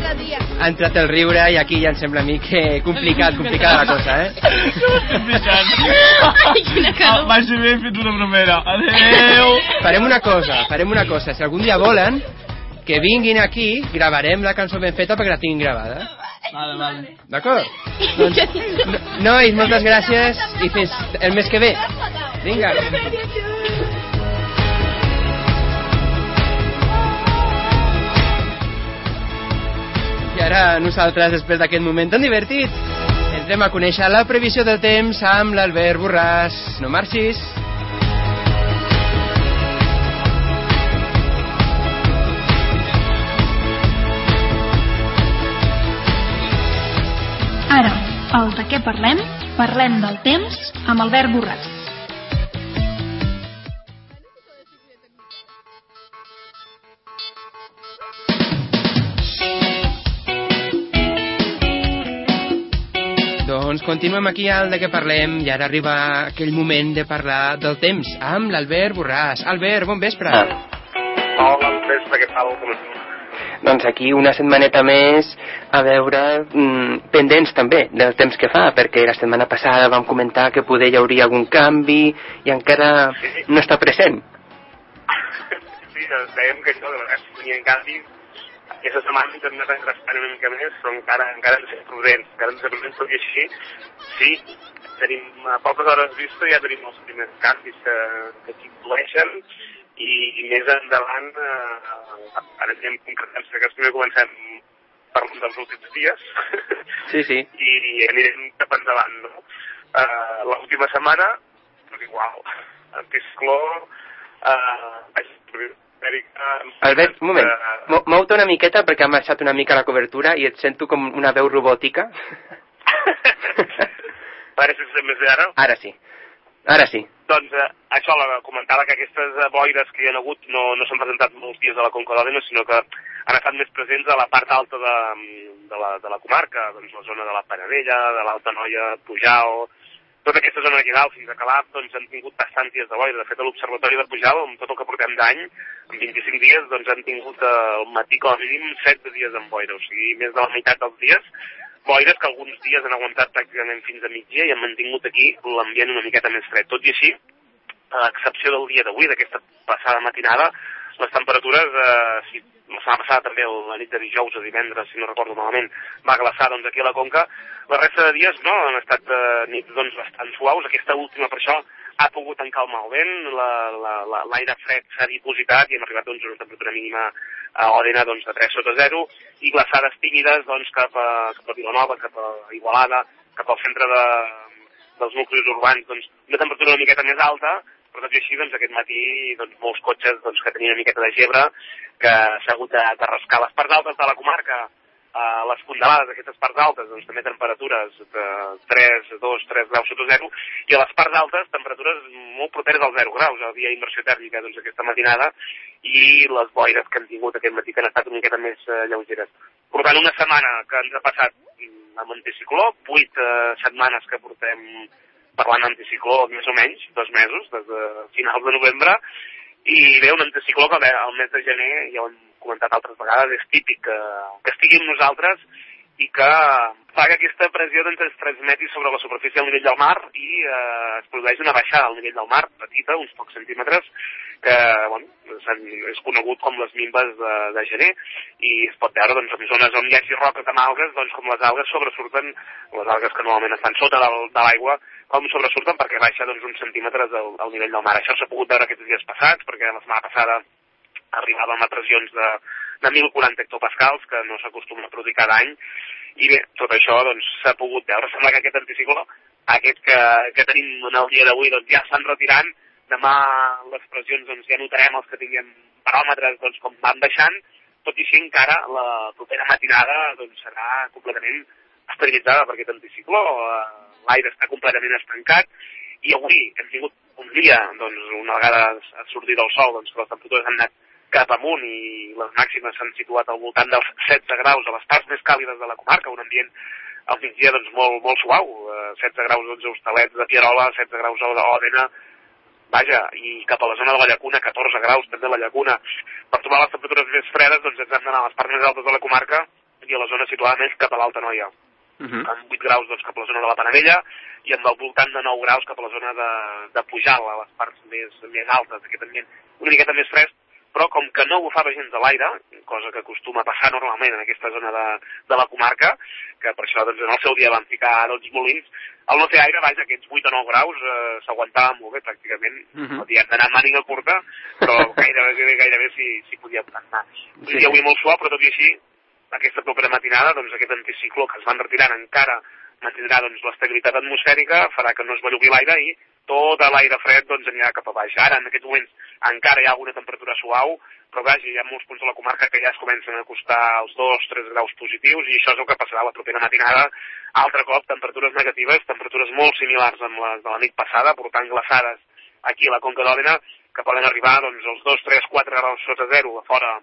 ha entrat el riure i aquí ja em sembla a mi que complicat, complicada la cosa, eh? Quina calor. Vaig ser bé fet una bromera. Adéu. Farem una cosa, farem una cosa. Si algun dia volen, que vinguin aquí, gravarem la cançó ben feta perquè la tinguin gravada. Vale, vale. D'acord? Doncs, no, nois, moltes gràcies i fins el mes que ve. Vinga. Ara nosaltres, després d'aquest moment tan divertit, entrem a conèixer la previsió del temps amb l'Albert Borràs. No marxis. Ara, el de què parlem? Parlem del temps amb Albert Borràs. Doncs continuem aquí al de què parlem i ara arriba aquell moment de parlar del temps amb l'Albert Borràs. Albert, bon vespre. Hola, bon vespre, què tal? Doncs aquí una setmaneta més a veure mm, pendents també del temps que fa, perquè la setmana passada vam comentar que poder hi hauria algun canvi i encara no està present. Sí, doncs dèiem que això de vegades venien canvis. Aquesta setmana ens prendre espera una mica més, però encara, encara hem de ser prudents. Encara hem de ser prudents, tot i així, sí, tenim a poques hores vista ja tenim els primers canvis que, que s'hi influeixen i, i més endavant, eh, ara anem concretant, que primer comencem parlant dels últims dies Sí, sí. i, i anirem cap endavant, no? Uh, L'última setmana, tot igual, anticicló, uh, Amèrica... Albert, un moment. Mo- Mou-te una miqueta perquè ha marxat una mica la cobertura i et sento com una veu robòtica. Ara sent més bé ara? Ara sí. Ara sí. Doncs eh, això, la, comentava que aquestes eh, boires que hi ha hagut no, no s'han presentat molts dies a la Conca d'Òdena, sinó que han estat més presents a la part alta de, de, la, de la comarca, doncs la zona de la Panadella, de l'Alta Noia, Pujal, tota aquesta zona dalt fins a Calaf, doncs han tingut bastants dies de boira. De fet, a l'Observatori de Pujal, amb tot el que portem d'any, en 25 dies, doncs han tingut al matí com a mínim 7 dies amb boira, o sigui, més de la meitat dels dies boires que alguns dies han aguantat pràcticament fins a migdia i han mantingut aquí l'ambient una miqueta més fred. Tot i així, a excepció del dia d'avui, d'aquesta passada matinada, les temperatures, eh, si la setmana passada també, la nit de dijous a divendres, si no recordo malament, va glaçar doncs, aquí a la Conca, la resta de dies no, han estat eh, nits doncs, bastant suaus, aquesta última per això ha pogut encalmar el vent, la- la- la- l'aire fred s'ha dipositat i hem arribat doncs, a una temperatura mínima a Òdena doncs, de 3 sota 0 i glaçades tímides doncs, cap, a, cap a Vilanova, cap a Igualada, cap al centre de, dels nuclis urbans, doncs, una temperatura una miqueta més alta, però tot i així, doncs, aquest matí, doncs, molts cotxes doncs, que tenien una miqueta de gebre, que s'ha hagut de, de rascar les parts altes de la comarca, eh, les fondalades d'aquestes parts altes, doncs, també temperatures de 3, 2, 3 graus sota 0, i a les parts altes, temperatures molt properes als 0 graus, havia inversió tèrmica doncs, aquesta matinada, i les boires que han tingut aquest matí que han estat una miqueta més eh, lleugeres. Per tant, una setmana que ens ha passat mm, amb anticicló, vuit eh, setmanes que portem parlant d'anticicló, més o menys, dos mesos, des de finals de novembre, i bé, un anticicló que bé, el mes de gener, ja ho hem comentat altres vegades, és típic que, que estigui amb nosaltres i que fa que aquesta pressió doncs, es transmeti sobre la superfície al nivell del mar i eh, es produeix una baixada al nivell del mar, petita, uns pocs centímetres, que bueno, és conegut com les mimbes de, de gener i es pot veure doncs, en zones on hi hagi roques amb algues, doncs, com les algues sobresurten, les algues que normalment estan sota del, de l'aigua, com sobresurten perquè baixa doncs, uns centímetres al, al nivell del mar. Això s'ha pogut veure aquests dies passats, perquè la setmana passada arribàvem a pressions de, de 1.040 hectopascals, que no s'acostuma a produir cada any, i bé, tot això doncs, s'ha pogut veure. Sembla que aquest anticicló, aquest que, que tenim en el dia d'avui, doncs, ja estan retirant. Demà les pressions doncs, ja notarem els que tinguem paròmetres doncs, com van baixant, tot i així encara la propera matinada doncs, serà completament esterilitzada per aquest anticicló. L'aire està completament estancat i avui hem tingut un dia, doncs, una vegada ha sortit el sol, doncs, que les temperatures han anat cap amunt i les màximes s'han situat al voltant dels 16 graus a les parts més càlides de la comarca, un ambient al migdia doncs, molt, molt suau, eh, 16 graus doncs, a Hostalets de Pierola, 16 graus a Òdena, vaja, i cap a la zona de la llacuna, 14 graus també a la llacuna. Per trobar les temperatures més fredes, doncs ens hem d'anar a les parts més altes de la comarca i a la zona situada més cap a l'Alta Noia. Uh -huh. amb 8 graus doncs, cap a la zona de la Panavella i amb al voltant de 9 graus cap a la zona de, de Pujal, a les parts més, més altes d'aquest ambient. Una miqueta més fresc, però com que no bufava gens de l'aire, cosa que acostuma a passar normalment en aquesta zona de, de la comarca, que per això doncs, en el seu dia van ficar 12 molins, al no fer aire, vaja, aquests 8 o 9 graus eh, s'aguantava molt bé, pràcticament. Uh -huh. Diem d'anar màniga curta, però gairebé, gairebé s'hi si podia anar. Un Sí. dia avui molt suau, però tot i així, aquesta propera matinada, doncs aquest anticicló que es van retirant encara mantindrà doncs, l'estabilitat atmosfèrica, farà que no es bellugui l'aire i tot l'aire fred doncs, anirà cap a baix. Ara, en aquests moments, encara hi ha alguna temperatura suau, però vaja, hi ha molts punts de la comarca que ja es comencen a acostar als 2-3 graus positius i això és el que passarà la propera matinada. Altre cop, temperatures negatives, temperatures molt similars amb les de la nit passada, portant glaçades aquí a la Conca d'Òdena, que poden arribar doncs, als 2, 3, 4 graus sota zero a fora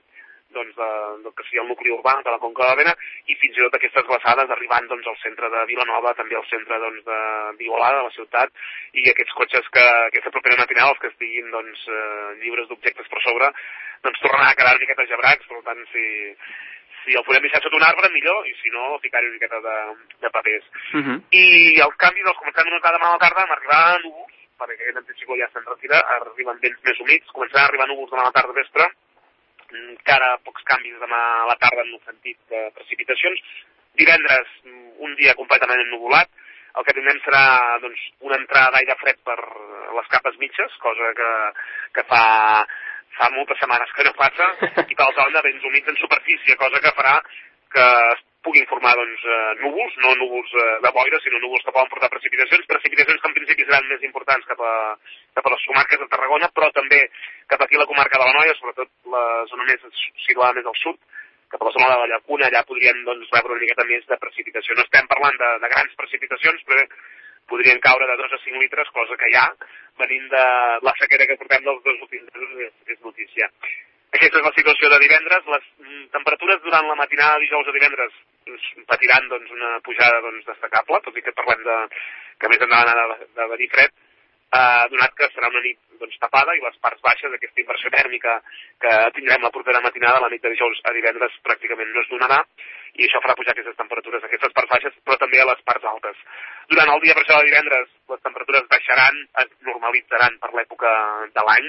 doncs, de, del que sigui el nucli urbà de la Conca d'Òdena i fins i tot aquestes glaçades arribant doncs, al centre de Vilanova, també al centre doncs, de Violada, de la ciutat, i aquests cotxes que aquesta propera matinada, els que estiguin doncs, eh, lliures d'objectes per sobre, doncs tornaran a quedar una miqueta gebrats, per tant, si, si el podem deixar sota un arbre, millor, i si no, ficar-hi una miqueta de, de papers. Uh -huh. I els canvis els començaran a notar demà a la tarda, amb arribar a núvols, perquè aquest anticicló ja se'n retira, arriben vents més humits, començaran a arribar núvols demà a la tarda vespre, encara pocs canvis demà a la tarda en el sentit de precipitacions. Divendres, mm, un dia completament ennuvolat, el que tindrem serà doncs, una entrada d'aire fred per les capes mitges, cosa que, que fa, fa moltes setmanes que no passa, i per altra banda vents humits en superfície, cosa que farà que es puguin formar doncs, eh, núvols, no núvols eh, de boira, sinó núvols que poden portar precipitacions, precipitacions que en principi seran més importants cap a, cap a les comarques de Tarragona, però també cap aquí a la comarca de la Noia, sobretot la zona més situada més al sud, cap a la zona de la Llacuna, allà podrien doncs, rebre una miqueta més de precipitació. No estem parlant de, de grans precipitacions, però podrien caure de 2 a 5 litres, cosa que ja, venint de la sequera que portem dels dos últims mesos, és, és notícia. Aquesta és la situació de divendres. Les mm, temperatures durant la matinada de dijous a divendres doncs, patiran doncs, una pujada doncs, destacable, tot i que parlem de, que més endavant ha de, de venir fred, eh, donat que serà una nit doncs, tapada i les parts baixes d'aquesta inversió tèrmica que tindrem la propera matinada, la nit de dijous a divendres pràcticament no es donarà i això farà pujar aquestes temperatures, aquestes parts baixes, però també a les parts altes. Durant el dia per això de divendres les temperatures baixaran, es normalitzaran per l'època de l'any,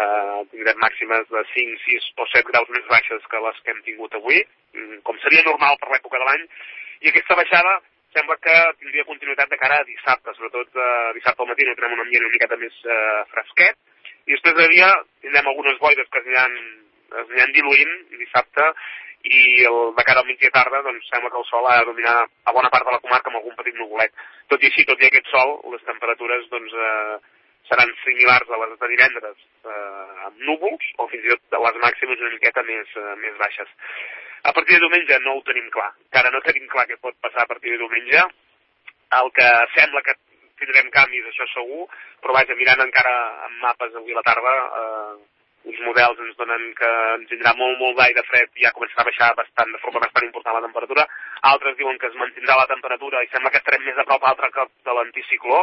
eh, tindrem màximes de 5, 6 o 7 graus més baixes que les que hem tingut avui, mm, com seria normal per l'època de l'any, i aquesta baixada sembla que tindria continuïtat de cara a dissabte, sobretot eh, dissabte al matí no tindrem un ambient una miqueta més eh, fresquet, i després de dia tindrem algunes boires que aniran, es aniran diluint dissabte, i el, de cara al migdia tarda doncs, sembla que el sol ha de dominar a bona part de la comarca amb algun petit nuvolet. Tot i així, tot i aquest sol, les temperatures doncs, eh, seran similars a les de divendres eh, amb núvols o fins i tot les màximes una miqueta més, eh, més baixes. A partir de diumenge no ho tenim clar. Encara no tenim clar què pot passar a partir de diumenge. El que sembla que tindrem canvis, això segur, però vaja, mirant encara en mapes avui a la tarda, eh, uns models ens donen que ens tindrà molt, molt d'aire fred i ja començarà a baixar bastant, de forma bastant important la temperatura. Altres diuen que es mantindrà la temperatura i sembla que estarem més a prop altre cop de l'anticicló.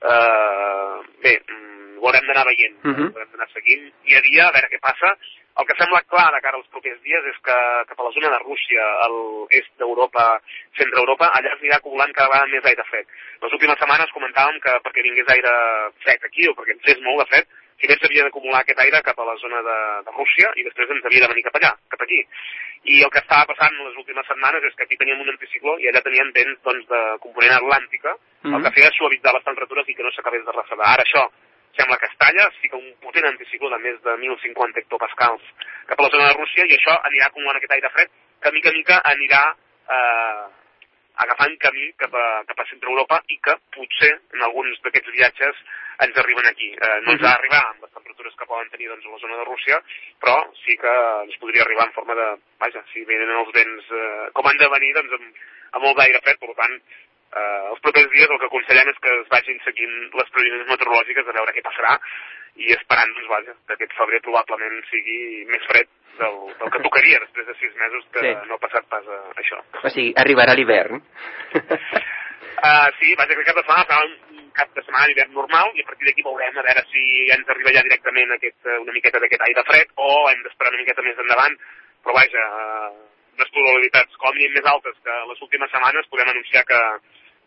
Eh, bé, mm, ho haurem d'anar veient, uh Mhm. -huh. haurem d'anar seguint dia a dia, a veure què passa. El que sembla clar de cara als propers dies és que cap a la zona de Rússia, a l'est d'Europa, centre-Europa, allà es anirà acumulant cada vegada més aire fred. Les últimes setmanes comentàvem que perquè vingués aire fred aquí o perquè ens fes molt de fred, primer s'havia d'acumular aquest aire cap a la zona de, de Rússia i després ens havia de venir cap allà, cap aquí. I el que estava passant les últimes setmanes és que aquí teníem un anticicló i allà teníem vents doncs, de component atlàntica, el Mhm. que feia suavitzar les temperatures i que no s'acabés de refredar. Ara això sembla que es talla, sí que un potent anticicló de més de 1.050 hectopascals cap a la zona de Rússia i això anirà acumulant aquest aire fred que mica en mica anirà eh, agafant camí cap a, cap a centre Europa i que potser en alguns d'aquests viatges ens arriben aquí. Eh, no ens Mhm. ha d'arribar amb les temperatures que poden tenir doncs, a la zona de Rússia, però sí que ens podria arribar en forma de... Vaja, si venen els vents eh, com han de venir, doncs amb, amb molt d'aire fred, per tant, eh, els propers dies el que aconsellem és que es vagin seguint les previsions meteorològiques a veure què passarà i esperant, doncs, vaja, que aquest febrer probablement sigui més fred del, del que tocaria després de sis mesos que Sí. no ha passat pas a, això. O sigui, arribarà l'hivern. Uh, sí, vaja, aquest cap de setmana farà un cap de setmana d'hivern normal i a partir d'aquí veurem a veure si ens arriba ja directament aquest, eh, una miqueta d'aquest aire fred o hem d'esperar una miqueta més endavant, però vaja, eh, unes probabilitats com mínim més altes que les últimes setmanes podem anunciar que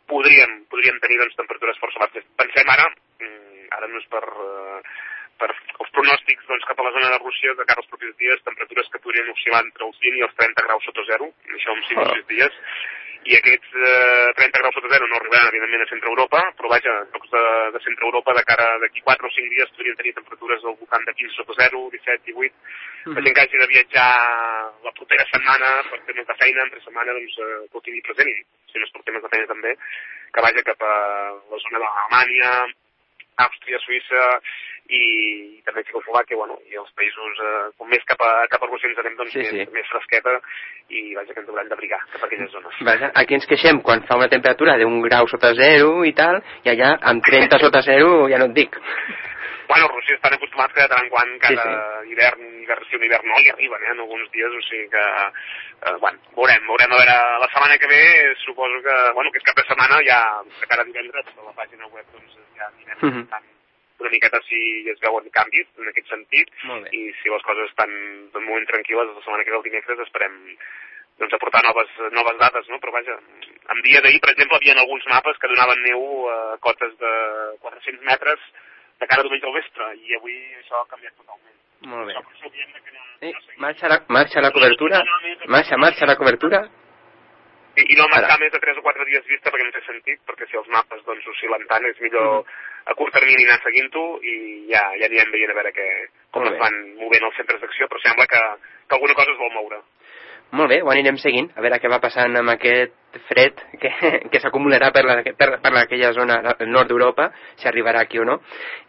podríem, podríem tenir doncs, temperatures força baixes. Pensem ara, mm, ara no és per, eh, per els pronòstics doncs, cap a la zona de Rússia de cara als propers dies, temperatures que podrien oscil·lar entre els 20 i els 30 graus sota zero, això en 5 o 6 dies, i aquests eh, 30 graus sota zero no arribaran, evidentment, a centre Europa, però vaja, llocs de, de centre Europa de cara d'aquí 4 o 5 dies podrien tenir temperatures al voltant de 15 sota zero, 17, 18. La gent que hagi de viatjar la propera setmana per temes de feina, entre setmana, doncs, eh, que ho tingui present, i si no és per temes de feina també, que vaja cap a la zona d'Alemanya, Àustria, Suïssa i també Txecoslovàquia, bueno, i els països, eh, com més cap a, cap a Rússia ens anem, doncs, Sí, més, sí. més fresqueta i vaja que ens haurem d'abrigar cap a aquelles zones. Vaja, aquí ens queixem quan fa una temperatura d'un grau sota zero i tal, i allà amb 30 sota zero ja no et dic. Bueno, Rússia estan acostumats que de tant en quant cada Sí, hivern, hivern sí, un hivern no, hi arriben, eh, en alguns dies, o sigui que, eh, bueno, veurem, veurem a veure, la setmana que ve suposo que, bueno, que és cap de setmana ja, de cara a divendres, a la pàgina web, doncs ja anirem Mhm. comentant una miqueta si es veuen canvis en aquest sentit i si les coses estan de moment tranquil·les la setmana que ve el dimecres esperem doncs aportar noves, noves dades, no? Però vaja, en dia d'ahir, per exemple, hi havia alguns mapes que donaven neu a cotes de 400 metres de cara a diumenge al vespre, i avui això ha canviat totalment. Molt bé. Això que no, Eh, marxa, la, marxa la cobertura, marxa, marxa la cobertura. I, i no marcar més de 3 o 4 dies vista perquè no té sentit, perquè si els mapes doncs, oscil·len tant és millor a curt termini anar seguint-ho i ja, ja anirem veient a veure què, com es van movent els centres d'acció, però sembla que, que alguna cosa es vol moure. Molt bé, ho anirem seguint, a veure què va passant amb aquest fred que, que s'acumularà per, la, per, per aquella zona del nord d'Europa, si arribarà aquí o no.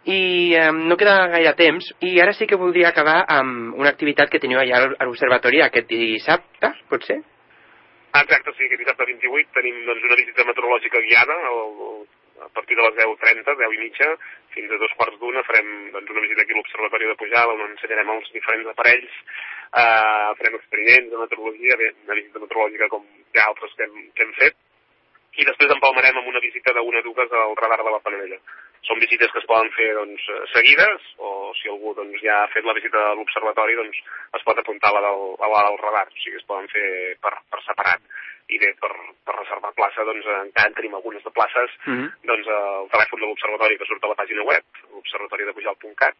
I eh, no queda gaire temps, i ara sí que voldria acabar amb una activitat que teniu allà a l'observatori aquest dissabte, potser? Ah, Exacte, sí, que dissabte 28 tenim doncs, una visita meteorològica guiada el, a partir de les 10.30, 10 i mitja, fins a dos quarts d'una farem doncs, una visita aquí a l'Observatori de Pujalt on ensenyarem els diferents aparells, eh, farem experiments de meteorologia, bé, una visita meteorològica com hi ha altres que hem, que hem fet, i després empalmarem amb una visita d'una dues al radar de la Panadella. Són visites que es poden fer doncs, seguides, o si algú doncs, ja ha fet la visita a l'observatori, doncs, es pot apuntar a la del, a la del radar, o sigui, es poden fer per, per separat. I bé, per, per reservar plaça, doncs, encara en tenim algunes de places, Mm -hmm. doncs, el telèfon de l'observatori que surt a la pàgina web, l'observatoriodepujal.cat,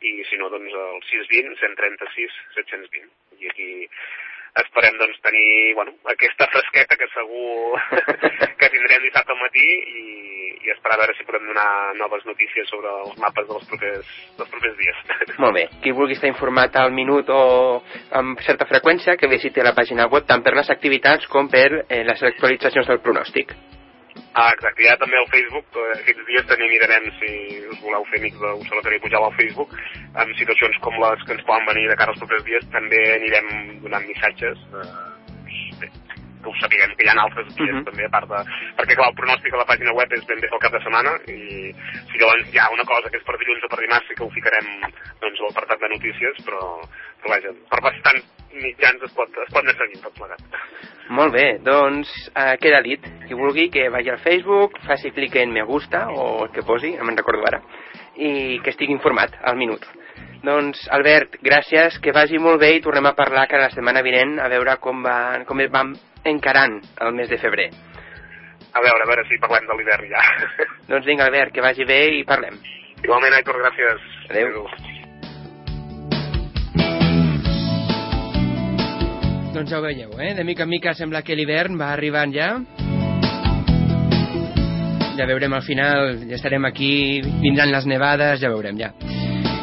i si no, doncs, el 620 136 720. I aquí esperem doncs, tenir bueno, aquesta fresqueta que segur que tindrem dissabte al matí i, i esperar a veure si podem donar noves notícies sobre els mapes dels propers, dels propers dies. Molt bé. Qui vulgui estar informat al minut o amb certa freqüència, que visiti la pàgina web tant per les activitats com per eh, les actualitzacions del pronòstic. Ah, exacte, ja també al Facebook, eh, aquests dies també mirarem si us voleu fer amics de l'Observatori Pujal al Facebook, amb situacions com les que ens poden venir de cara als propers dies, també anirem donant missatges, eh, bé, que ho sapiguem, que hi ha altres dies Mhm. també, a part de... Perquè clar, el pronòstic a la pàgina web és ben bé pel cap de setmana, i si llavors hi ha una cosa que és per dilluns o per dimarts sí que ho ficarem doncs, a l'apartat de notícies, però, però vaja, per bastants mitjans es pot, es pot anar seguint tot plegat. Molt bé, doncs eh, queda dit. Qui vulgui que vagi al Facebook, faci clic en me gusta o el que posi, no me'n recordo ara, i que estigui informat al minut. Doncs, Albert, gràcies, que vagi molt bé i tornem a parlar que la setmana vinent a veure com, va, com es van encarant el mes de febrer. A veure, a veure si parlem de l'hivern ja. Doncs vinga, Albert, que vagi bé i parlem. Igualment, Aitor, gràcies. Adéu. Doncs ja ho veieu, eh? De mica en mica sembla que l'hivern va arribant ja. Ja veurem al final, ja estarem aquí, vindran les nevades, ja veurem, ja.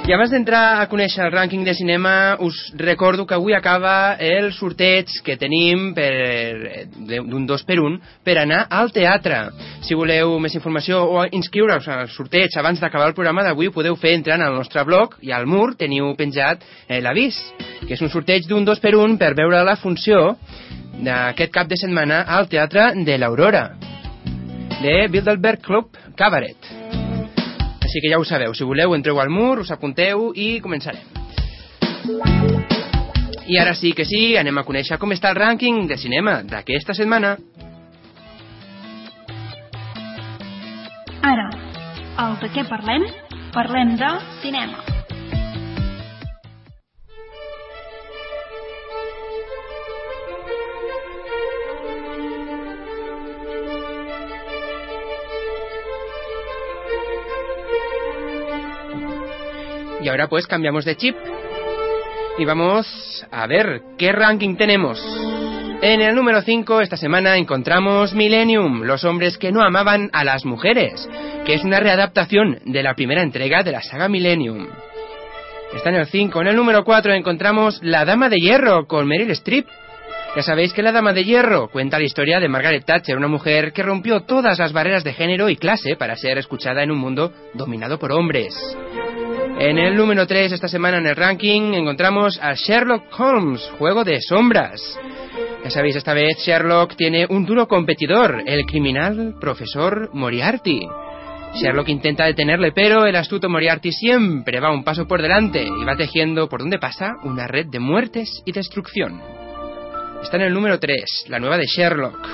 I abans d'entrar a conèixer el rànquing de cinema, us recordo que avui acaba el sorteig que tenim per- d'un dos per un per anar al teatre. Si voleu més informació o inscriure-us al sorteig abans d'acabar el programa d'avui, podeu fer entrant al nostre blog i al mur teniu penjat eh, l'avís, que és un sorteig d'un dos per un per veure la funció d'aquest cap de setmana al Teatre de l'Aurora de Bilderberg Club Cabaret. Així que ja ho sabeu, si voleu entreu al mur, us apunteu i començarem. I ara sí que sí, anem a conèixer com està el rànquing de cinema d'aquesta setmana. Ara, Al De què parlem? Parlem de cinema. Y ahora pues cambiamos de chip. Y vamos a ver qué ranking tenemos. En el número 5 esta semana encontramos Millennium, los hombres que no amaban a las mujeres, que es una readaptación de la primera entrega de la saga Millennium. Está en el 5. En el número 4 encontramos La Dama de Hierro con Meryl Streep. Ya sabéis que La Dama de Hierro cuenta la historia de Margaret Thatcher, una mujer que rompió todas las barreras de género y clase para ser escuchada en un mundo dominado por hombres. En el número 3 esta semana en el ranking encontramos a Sherlock Holmes, Juego de Sombras. Ya sabéis, esta vez Sherlock tiene un duro competidor, el criminal profesor Moriarty. Sherlock intenta detenerle, pero el astuto Moriarty siempre va un paso por delante y va tejiendo por donde pasa una red de muertes y destrucción. Está en el número 3, la nueva de Sherlock.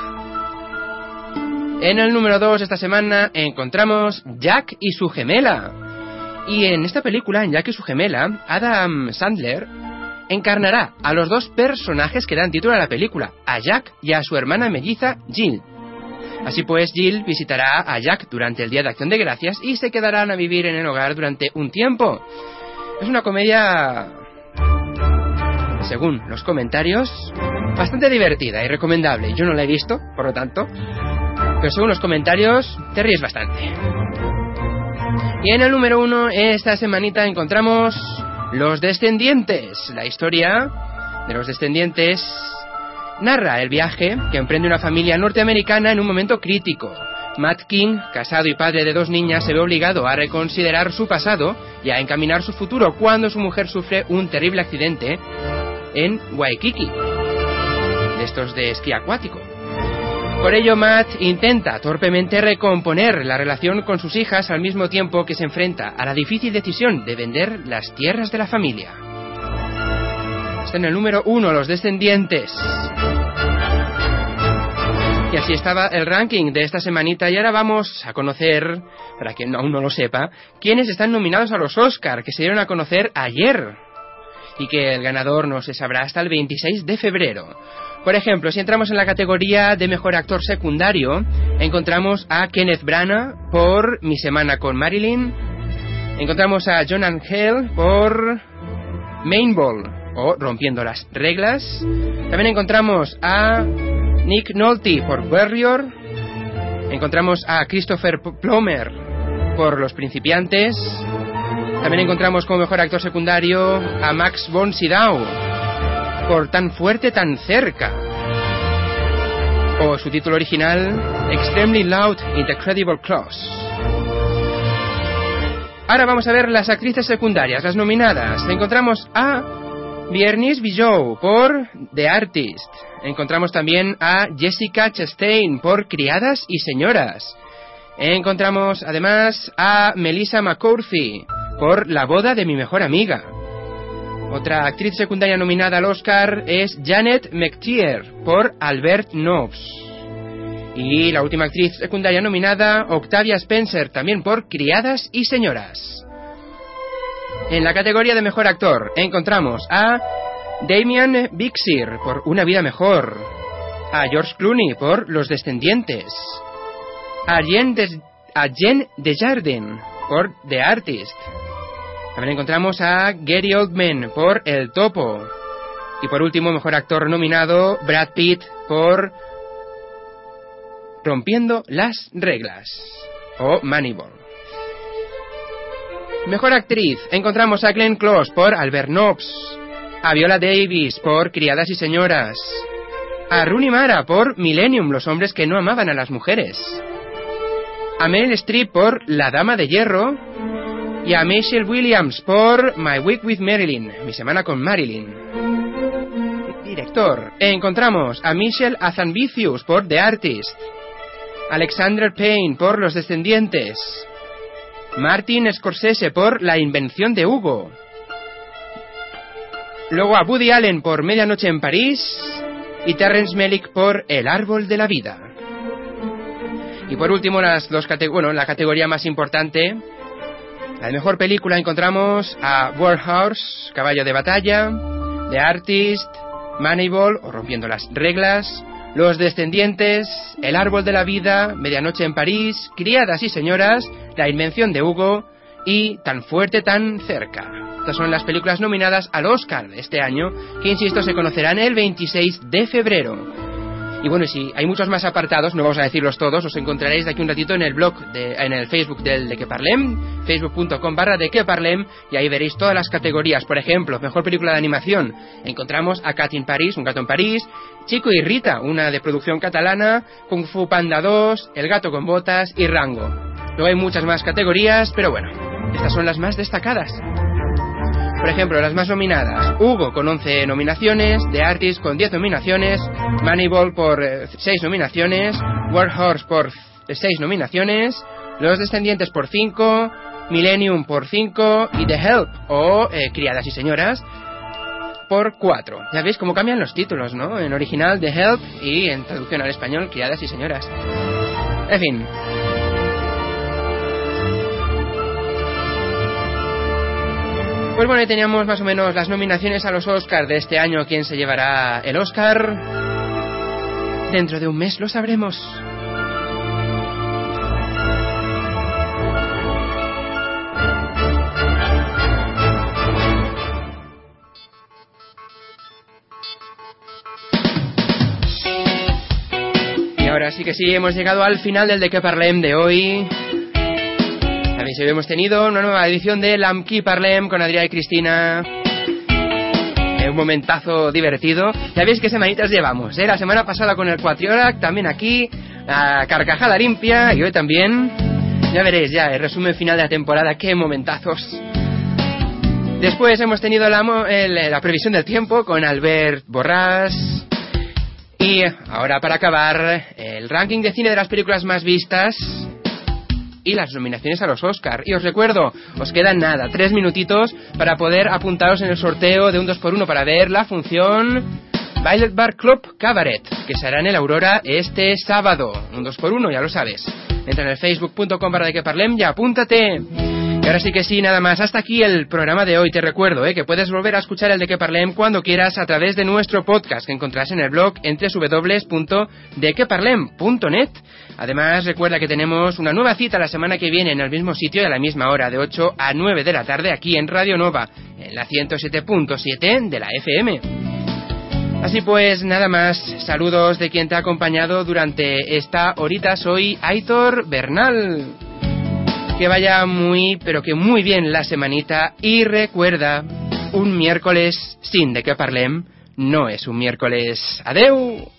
En el número 2 esta semana encontramos Jack y su gemela. Y en esta película, en Jack y su gemela, Adam Sandler encarnará a los dos personajes que dan título a la película, a Jack y a su hermana melliza Jill. Así pues, Jill visitará a Jack durante el Día de Acción de Gracias y se quedarán a vivir en el hogar durante un tiempo. Es una comedia, según los comentarios, bastante divertida y recomendable. Yo no la he visto, por lo tanto, pero según los comentarios, te ríes bastante. Y en el número uno, esta semanita encontramos Los Descendientes. La historia de los descendientes narra el viaje que emprende una familia norteamericana en un momento crítico. Matt King, casado y padre de dos niñas, se ve obligado a reconsiderar su pasado y a encaminar su futuro cuando su mujer sufre un terrible accidente en Waikiki, de estos de esquí acuático. Por ello, Matt intenta torpemente recomponer la relación con sus hijas al mismo tiempo que se enfrenta a la difícil decisión de vender las tierras de la familia. Está en el número uno, los descendientes. Y así estaba el ranking de esta semanita y ahora vamos a conocer, para quien aún no lo sepa, quiénes están nominados a los Oscar, que se dieron a conocer ayer y que el ganador no se sabrá hasta el 26 de febrero. Por ejemplo, si entramos en la categoría de mejor actor secundario, encontramos a Kenneth Branagh por Mi semana con Marilyn, encontramos a John Angel por Mainball o Rompiendo las reglas, también encontramos a Nick Nolte por Warrior, encontramos a Christopher Plummer por Los principiantes, también encontramos como mejor actor secundario a Max von Sydow por Tan fuerte, tan cerca. O su título original, Extremely Loud in the Credible Clause. Ahora vamos a ver las actrices secundarias, las nominadas. Encontramos a Viernes Bijou por The Artist. Encontramos también a Jessica Chastain por Criadas y Señoras. Encontramos además a Melissa McCarthy por La boda de mi mejor amiga. Otra actriz secundaria nominada al Oscar es Janet McTeer por Albert Nobbs. Y la última actriz secundaria nominada, Octavia Spencer, también por Criadas y Señoras. En la categoría de mejor actor encontramos a Damian Bixir por Una vida mejor, a George Clooney por Los descendientes, a Jen, Desjardins por The Artist. También encontramos a Gary Oldman por El Topo. Y por último, mejor actor nominado, Brad Pitt por Rompiendo las reglas o Moneyball. Mejor actriz, encontramos a Glenn Close por Albert Nobbs, a Viola Davis por Criadas y Señoras, a Rooney Mara por Millennium, los hombres que no amaban a las mujeres, a Meryl Streep por La Dama de Hierro y a Michelle Williams por My Week with Marilyn, mi semana con Marilyn. Director, encontramos a Michelle Azanvicius por The Artist, Alexander Payne por Los Descendientes, Martin Scorsese por La invención de Hugo. Luego a Woody Allen por Medianoche en París y Terrence Malick por El árbol de la vida. Y por último, las dos bueno, la categoría más importante, la mejor película, encontramos a War Horse, Caballo de Batalla, The Artist, Moneyball o Rompiendo las Reglas, Los Descendientes, El Árbol de la Vida, Medianoche en París, Criadas y Señoras, La Invención de Hugo y Tan Fuerte, Tan Cerca. Estas son las películas nominadas al Oscar de este año, que insisto se conocerán el 26 de febrero. Y bueno, si hay muchos más apartados, no vamos a decirlos todos, os encontraréis de aquí un ratito en el blog, de, en el Facebook del De Que Parlem, facebook.com barra De Que Parlem, y ahí veréis todas las categorías. Por ejemplo, mejor película de animación, encontramos a Cat in París, Un gato en París, Chico y Rita, una de producción catalana, Kung Fu Panda 2, El gato con botas y Rango. Luego hay muchas más categorías, pero bueno, estas son las más destacadas. Por ejemplo, las más nominadas. Hugo con 11 nominaciones, The Artist con 10 nominaciones, Moneyball por 6 nominaciones, War Horse por 6 nominaciones, Los Descendientes por 5, Millennium por 5 y The Help o eh, Criadas y Señoras por 4. Ya veis cómo cambian los títulos, ¿no? En original The Help y en traducción al español Criadas y Señoras. En fin, Pues bueno, ahí teníamos más o menos las nominaciones a los Oscars de este año. ¿Quién se llevará el Oscar? Dentro de un mes lo sabremos. Y ahora sí que sí, hemos llegado al final del De Que Parlem de hoy. También sí, hemos tenido una nueva edición de Lamki Parlem con Adrián y Cristina. Un momentazo divertido. Ya veis qué semanitas llevamos. ¿eh? La semana pasada con el Quatriorac, también aquí, la carcajada limpia y hoy también. Ya veréis ya, el resumen final de la temporada, qué momentazos. Después hemos tenido la, la previsión del tiempo con Albert Borrás. Y ahora para acabar, el ranking de cine de las películas más vistas y las nominaciones a los Oscar. Y os recuerdo, os quedan nada, tres minutitos para poder apuntaros en el sorteo de un 2x1 para ver la función Violet Bar Club Cabaret, que será en el Aurora este sábado. Un 2x1, ya lo sabes. Entra en el facebook.com barra de que parlem y apúntate. Y ahora sí que sí, nada más. Hasta aquí el programa de hoy. Te recuerdo eh, que puedes volver a escuchar el de que parlem cuando quieras a través de nuestro podcast que encontrarás en el blog en www.dequeparlem.net. Además, recuerda que tenemos una nueva cita la semana que viene en el mismo sitio y a la misma hora, de 8 a 9 de la tarde, aquí en Radio Nova, en la 107.7 de la FM. Así pues, nada más, saludos de quien te ha acompañado durante esta horita. Soy Aitor Bernal. Que vaya muy, pero que muy bien la semanita. Y recuerda, un miércoles sin de que parlem no es un miércoles. Adeu.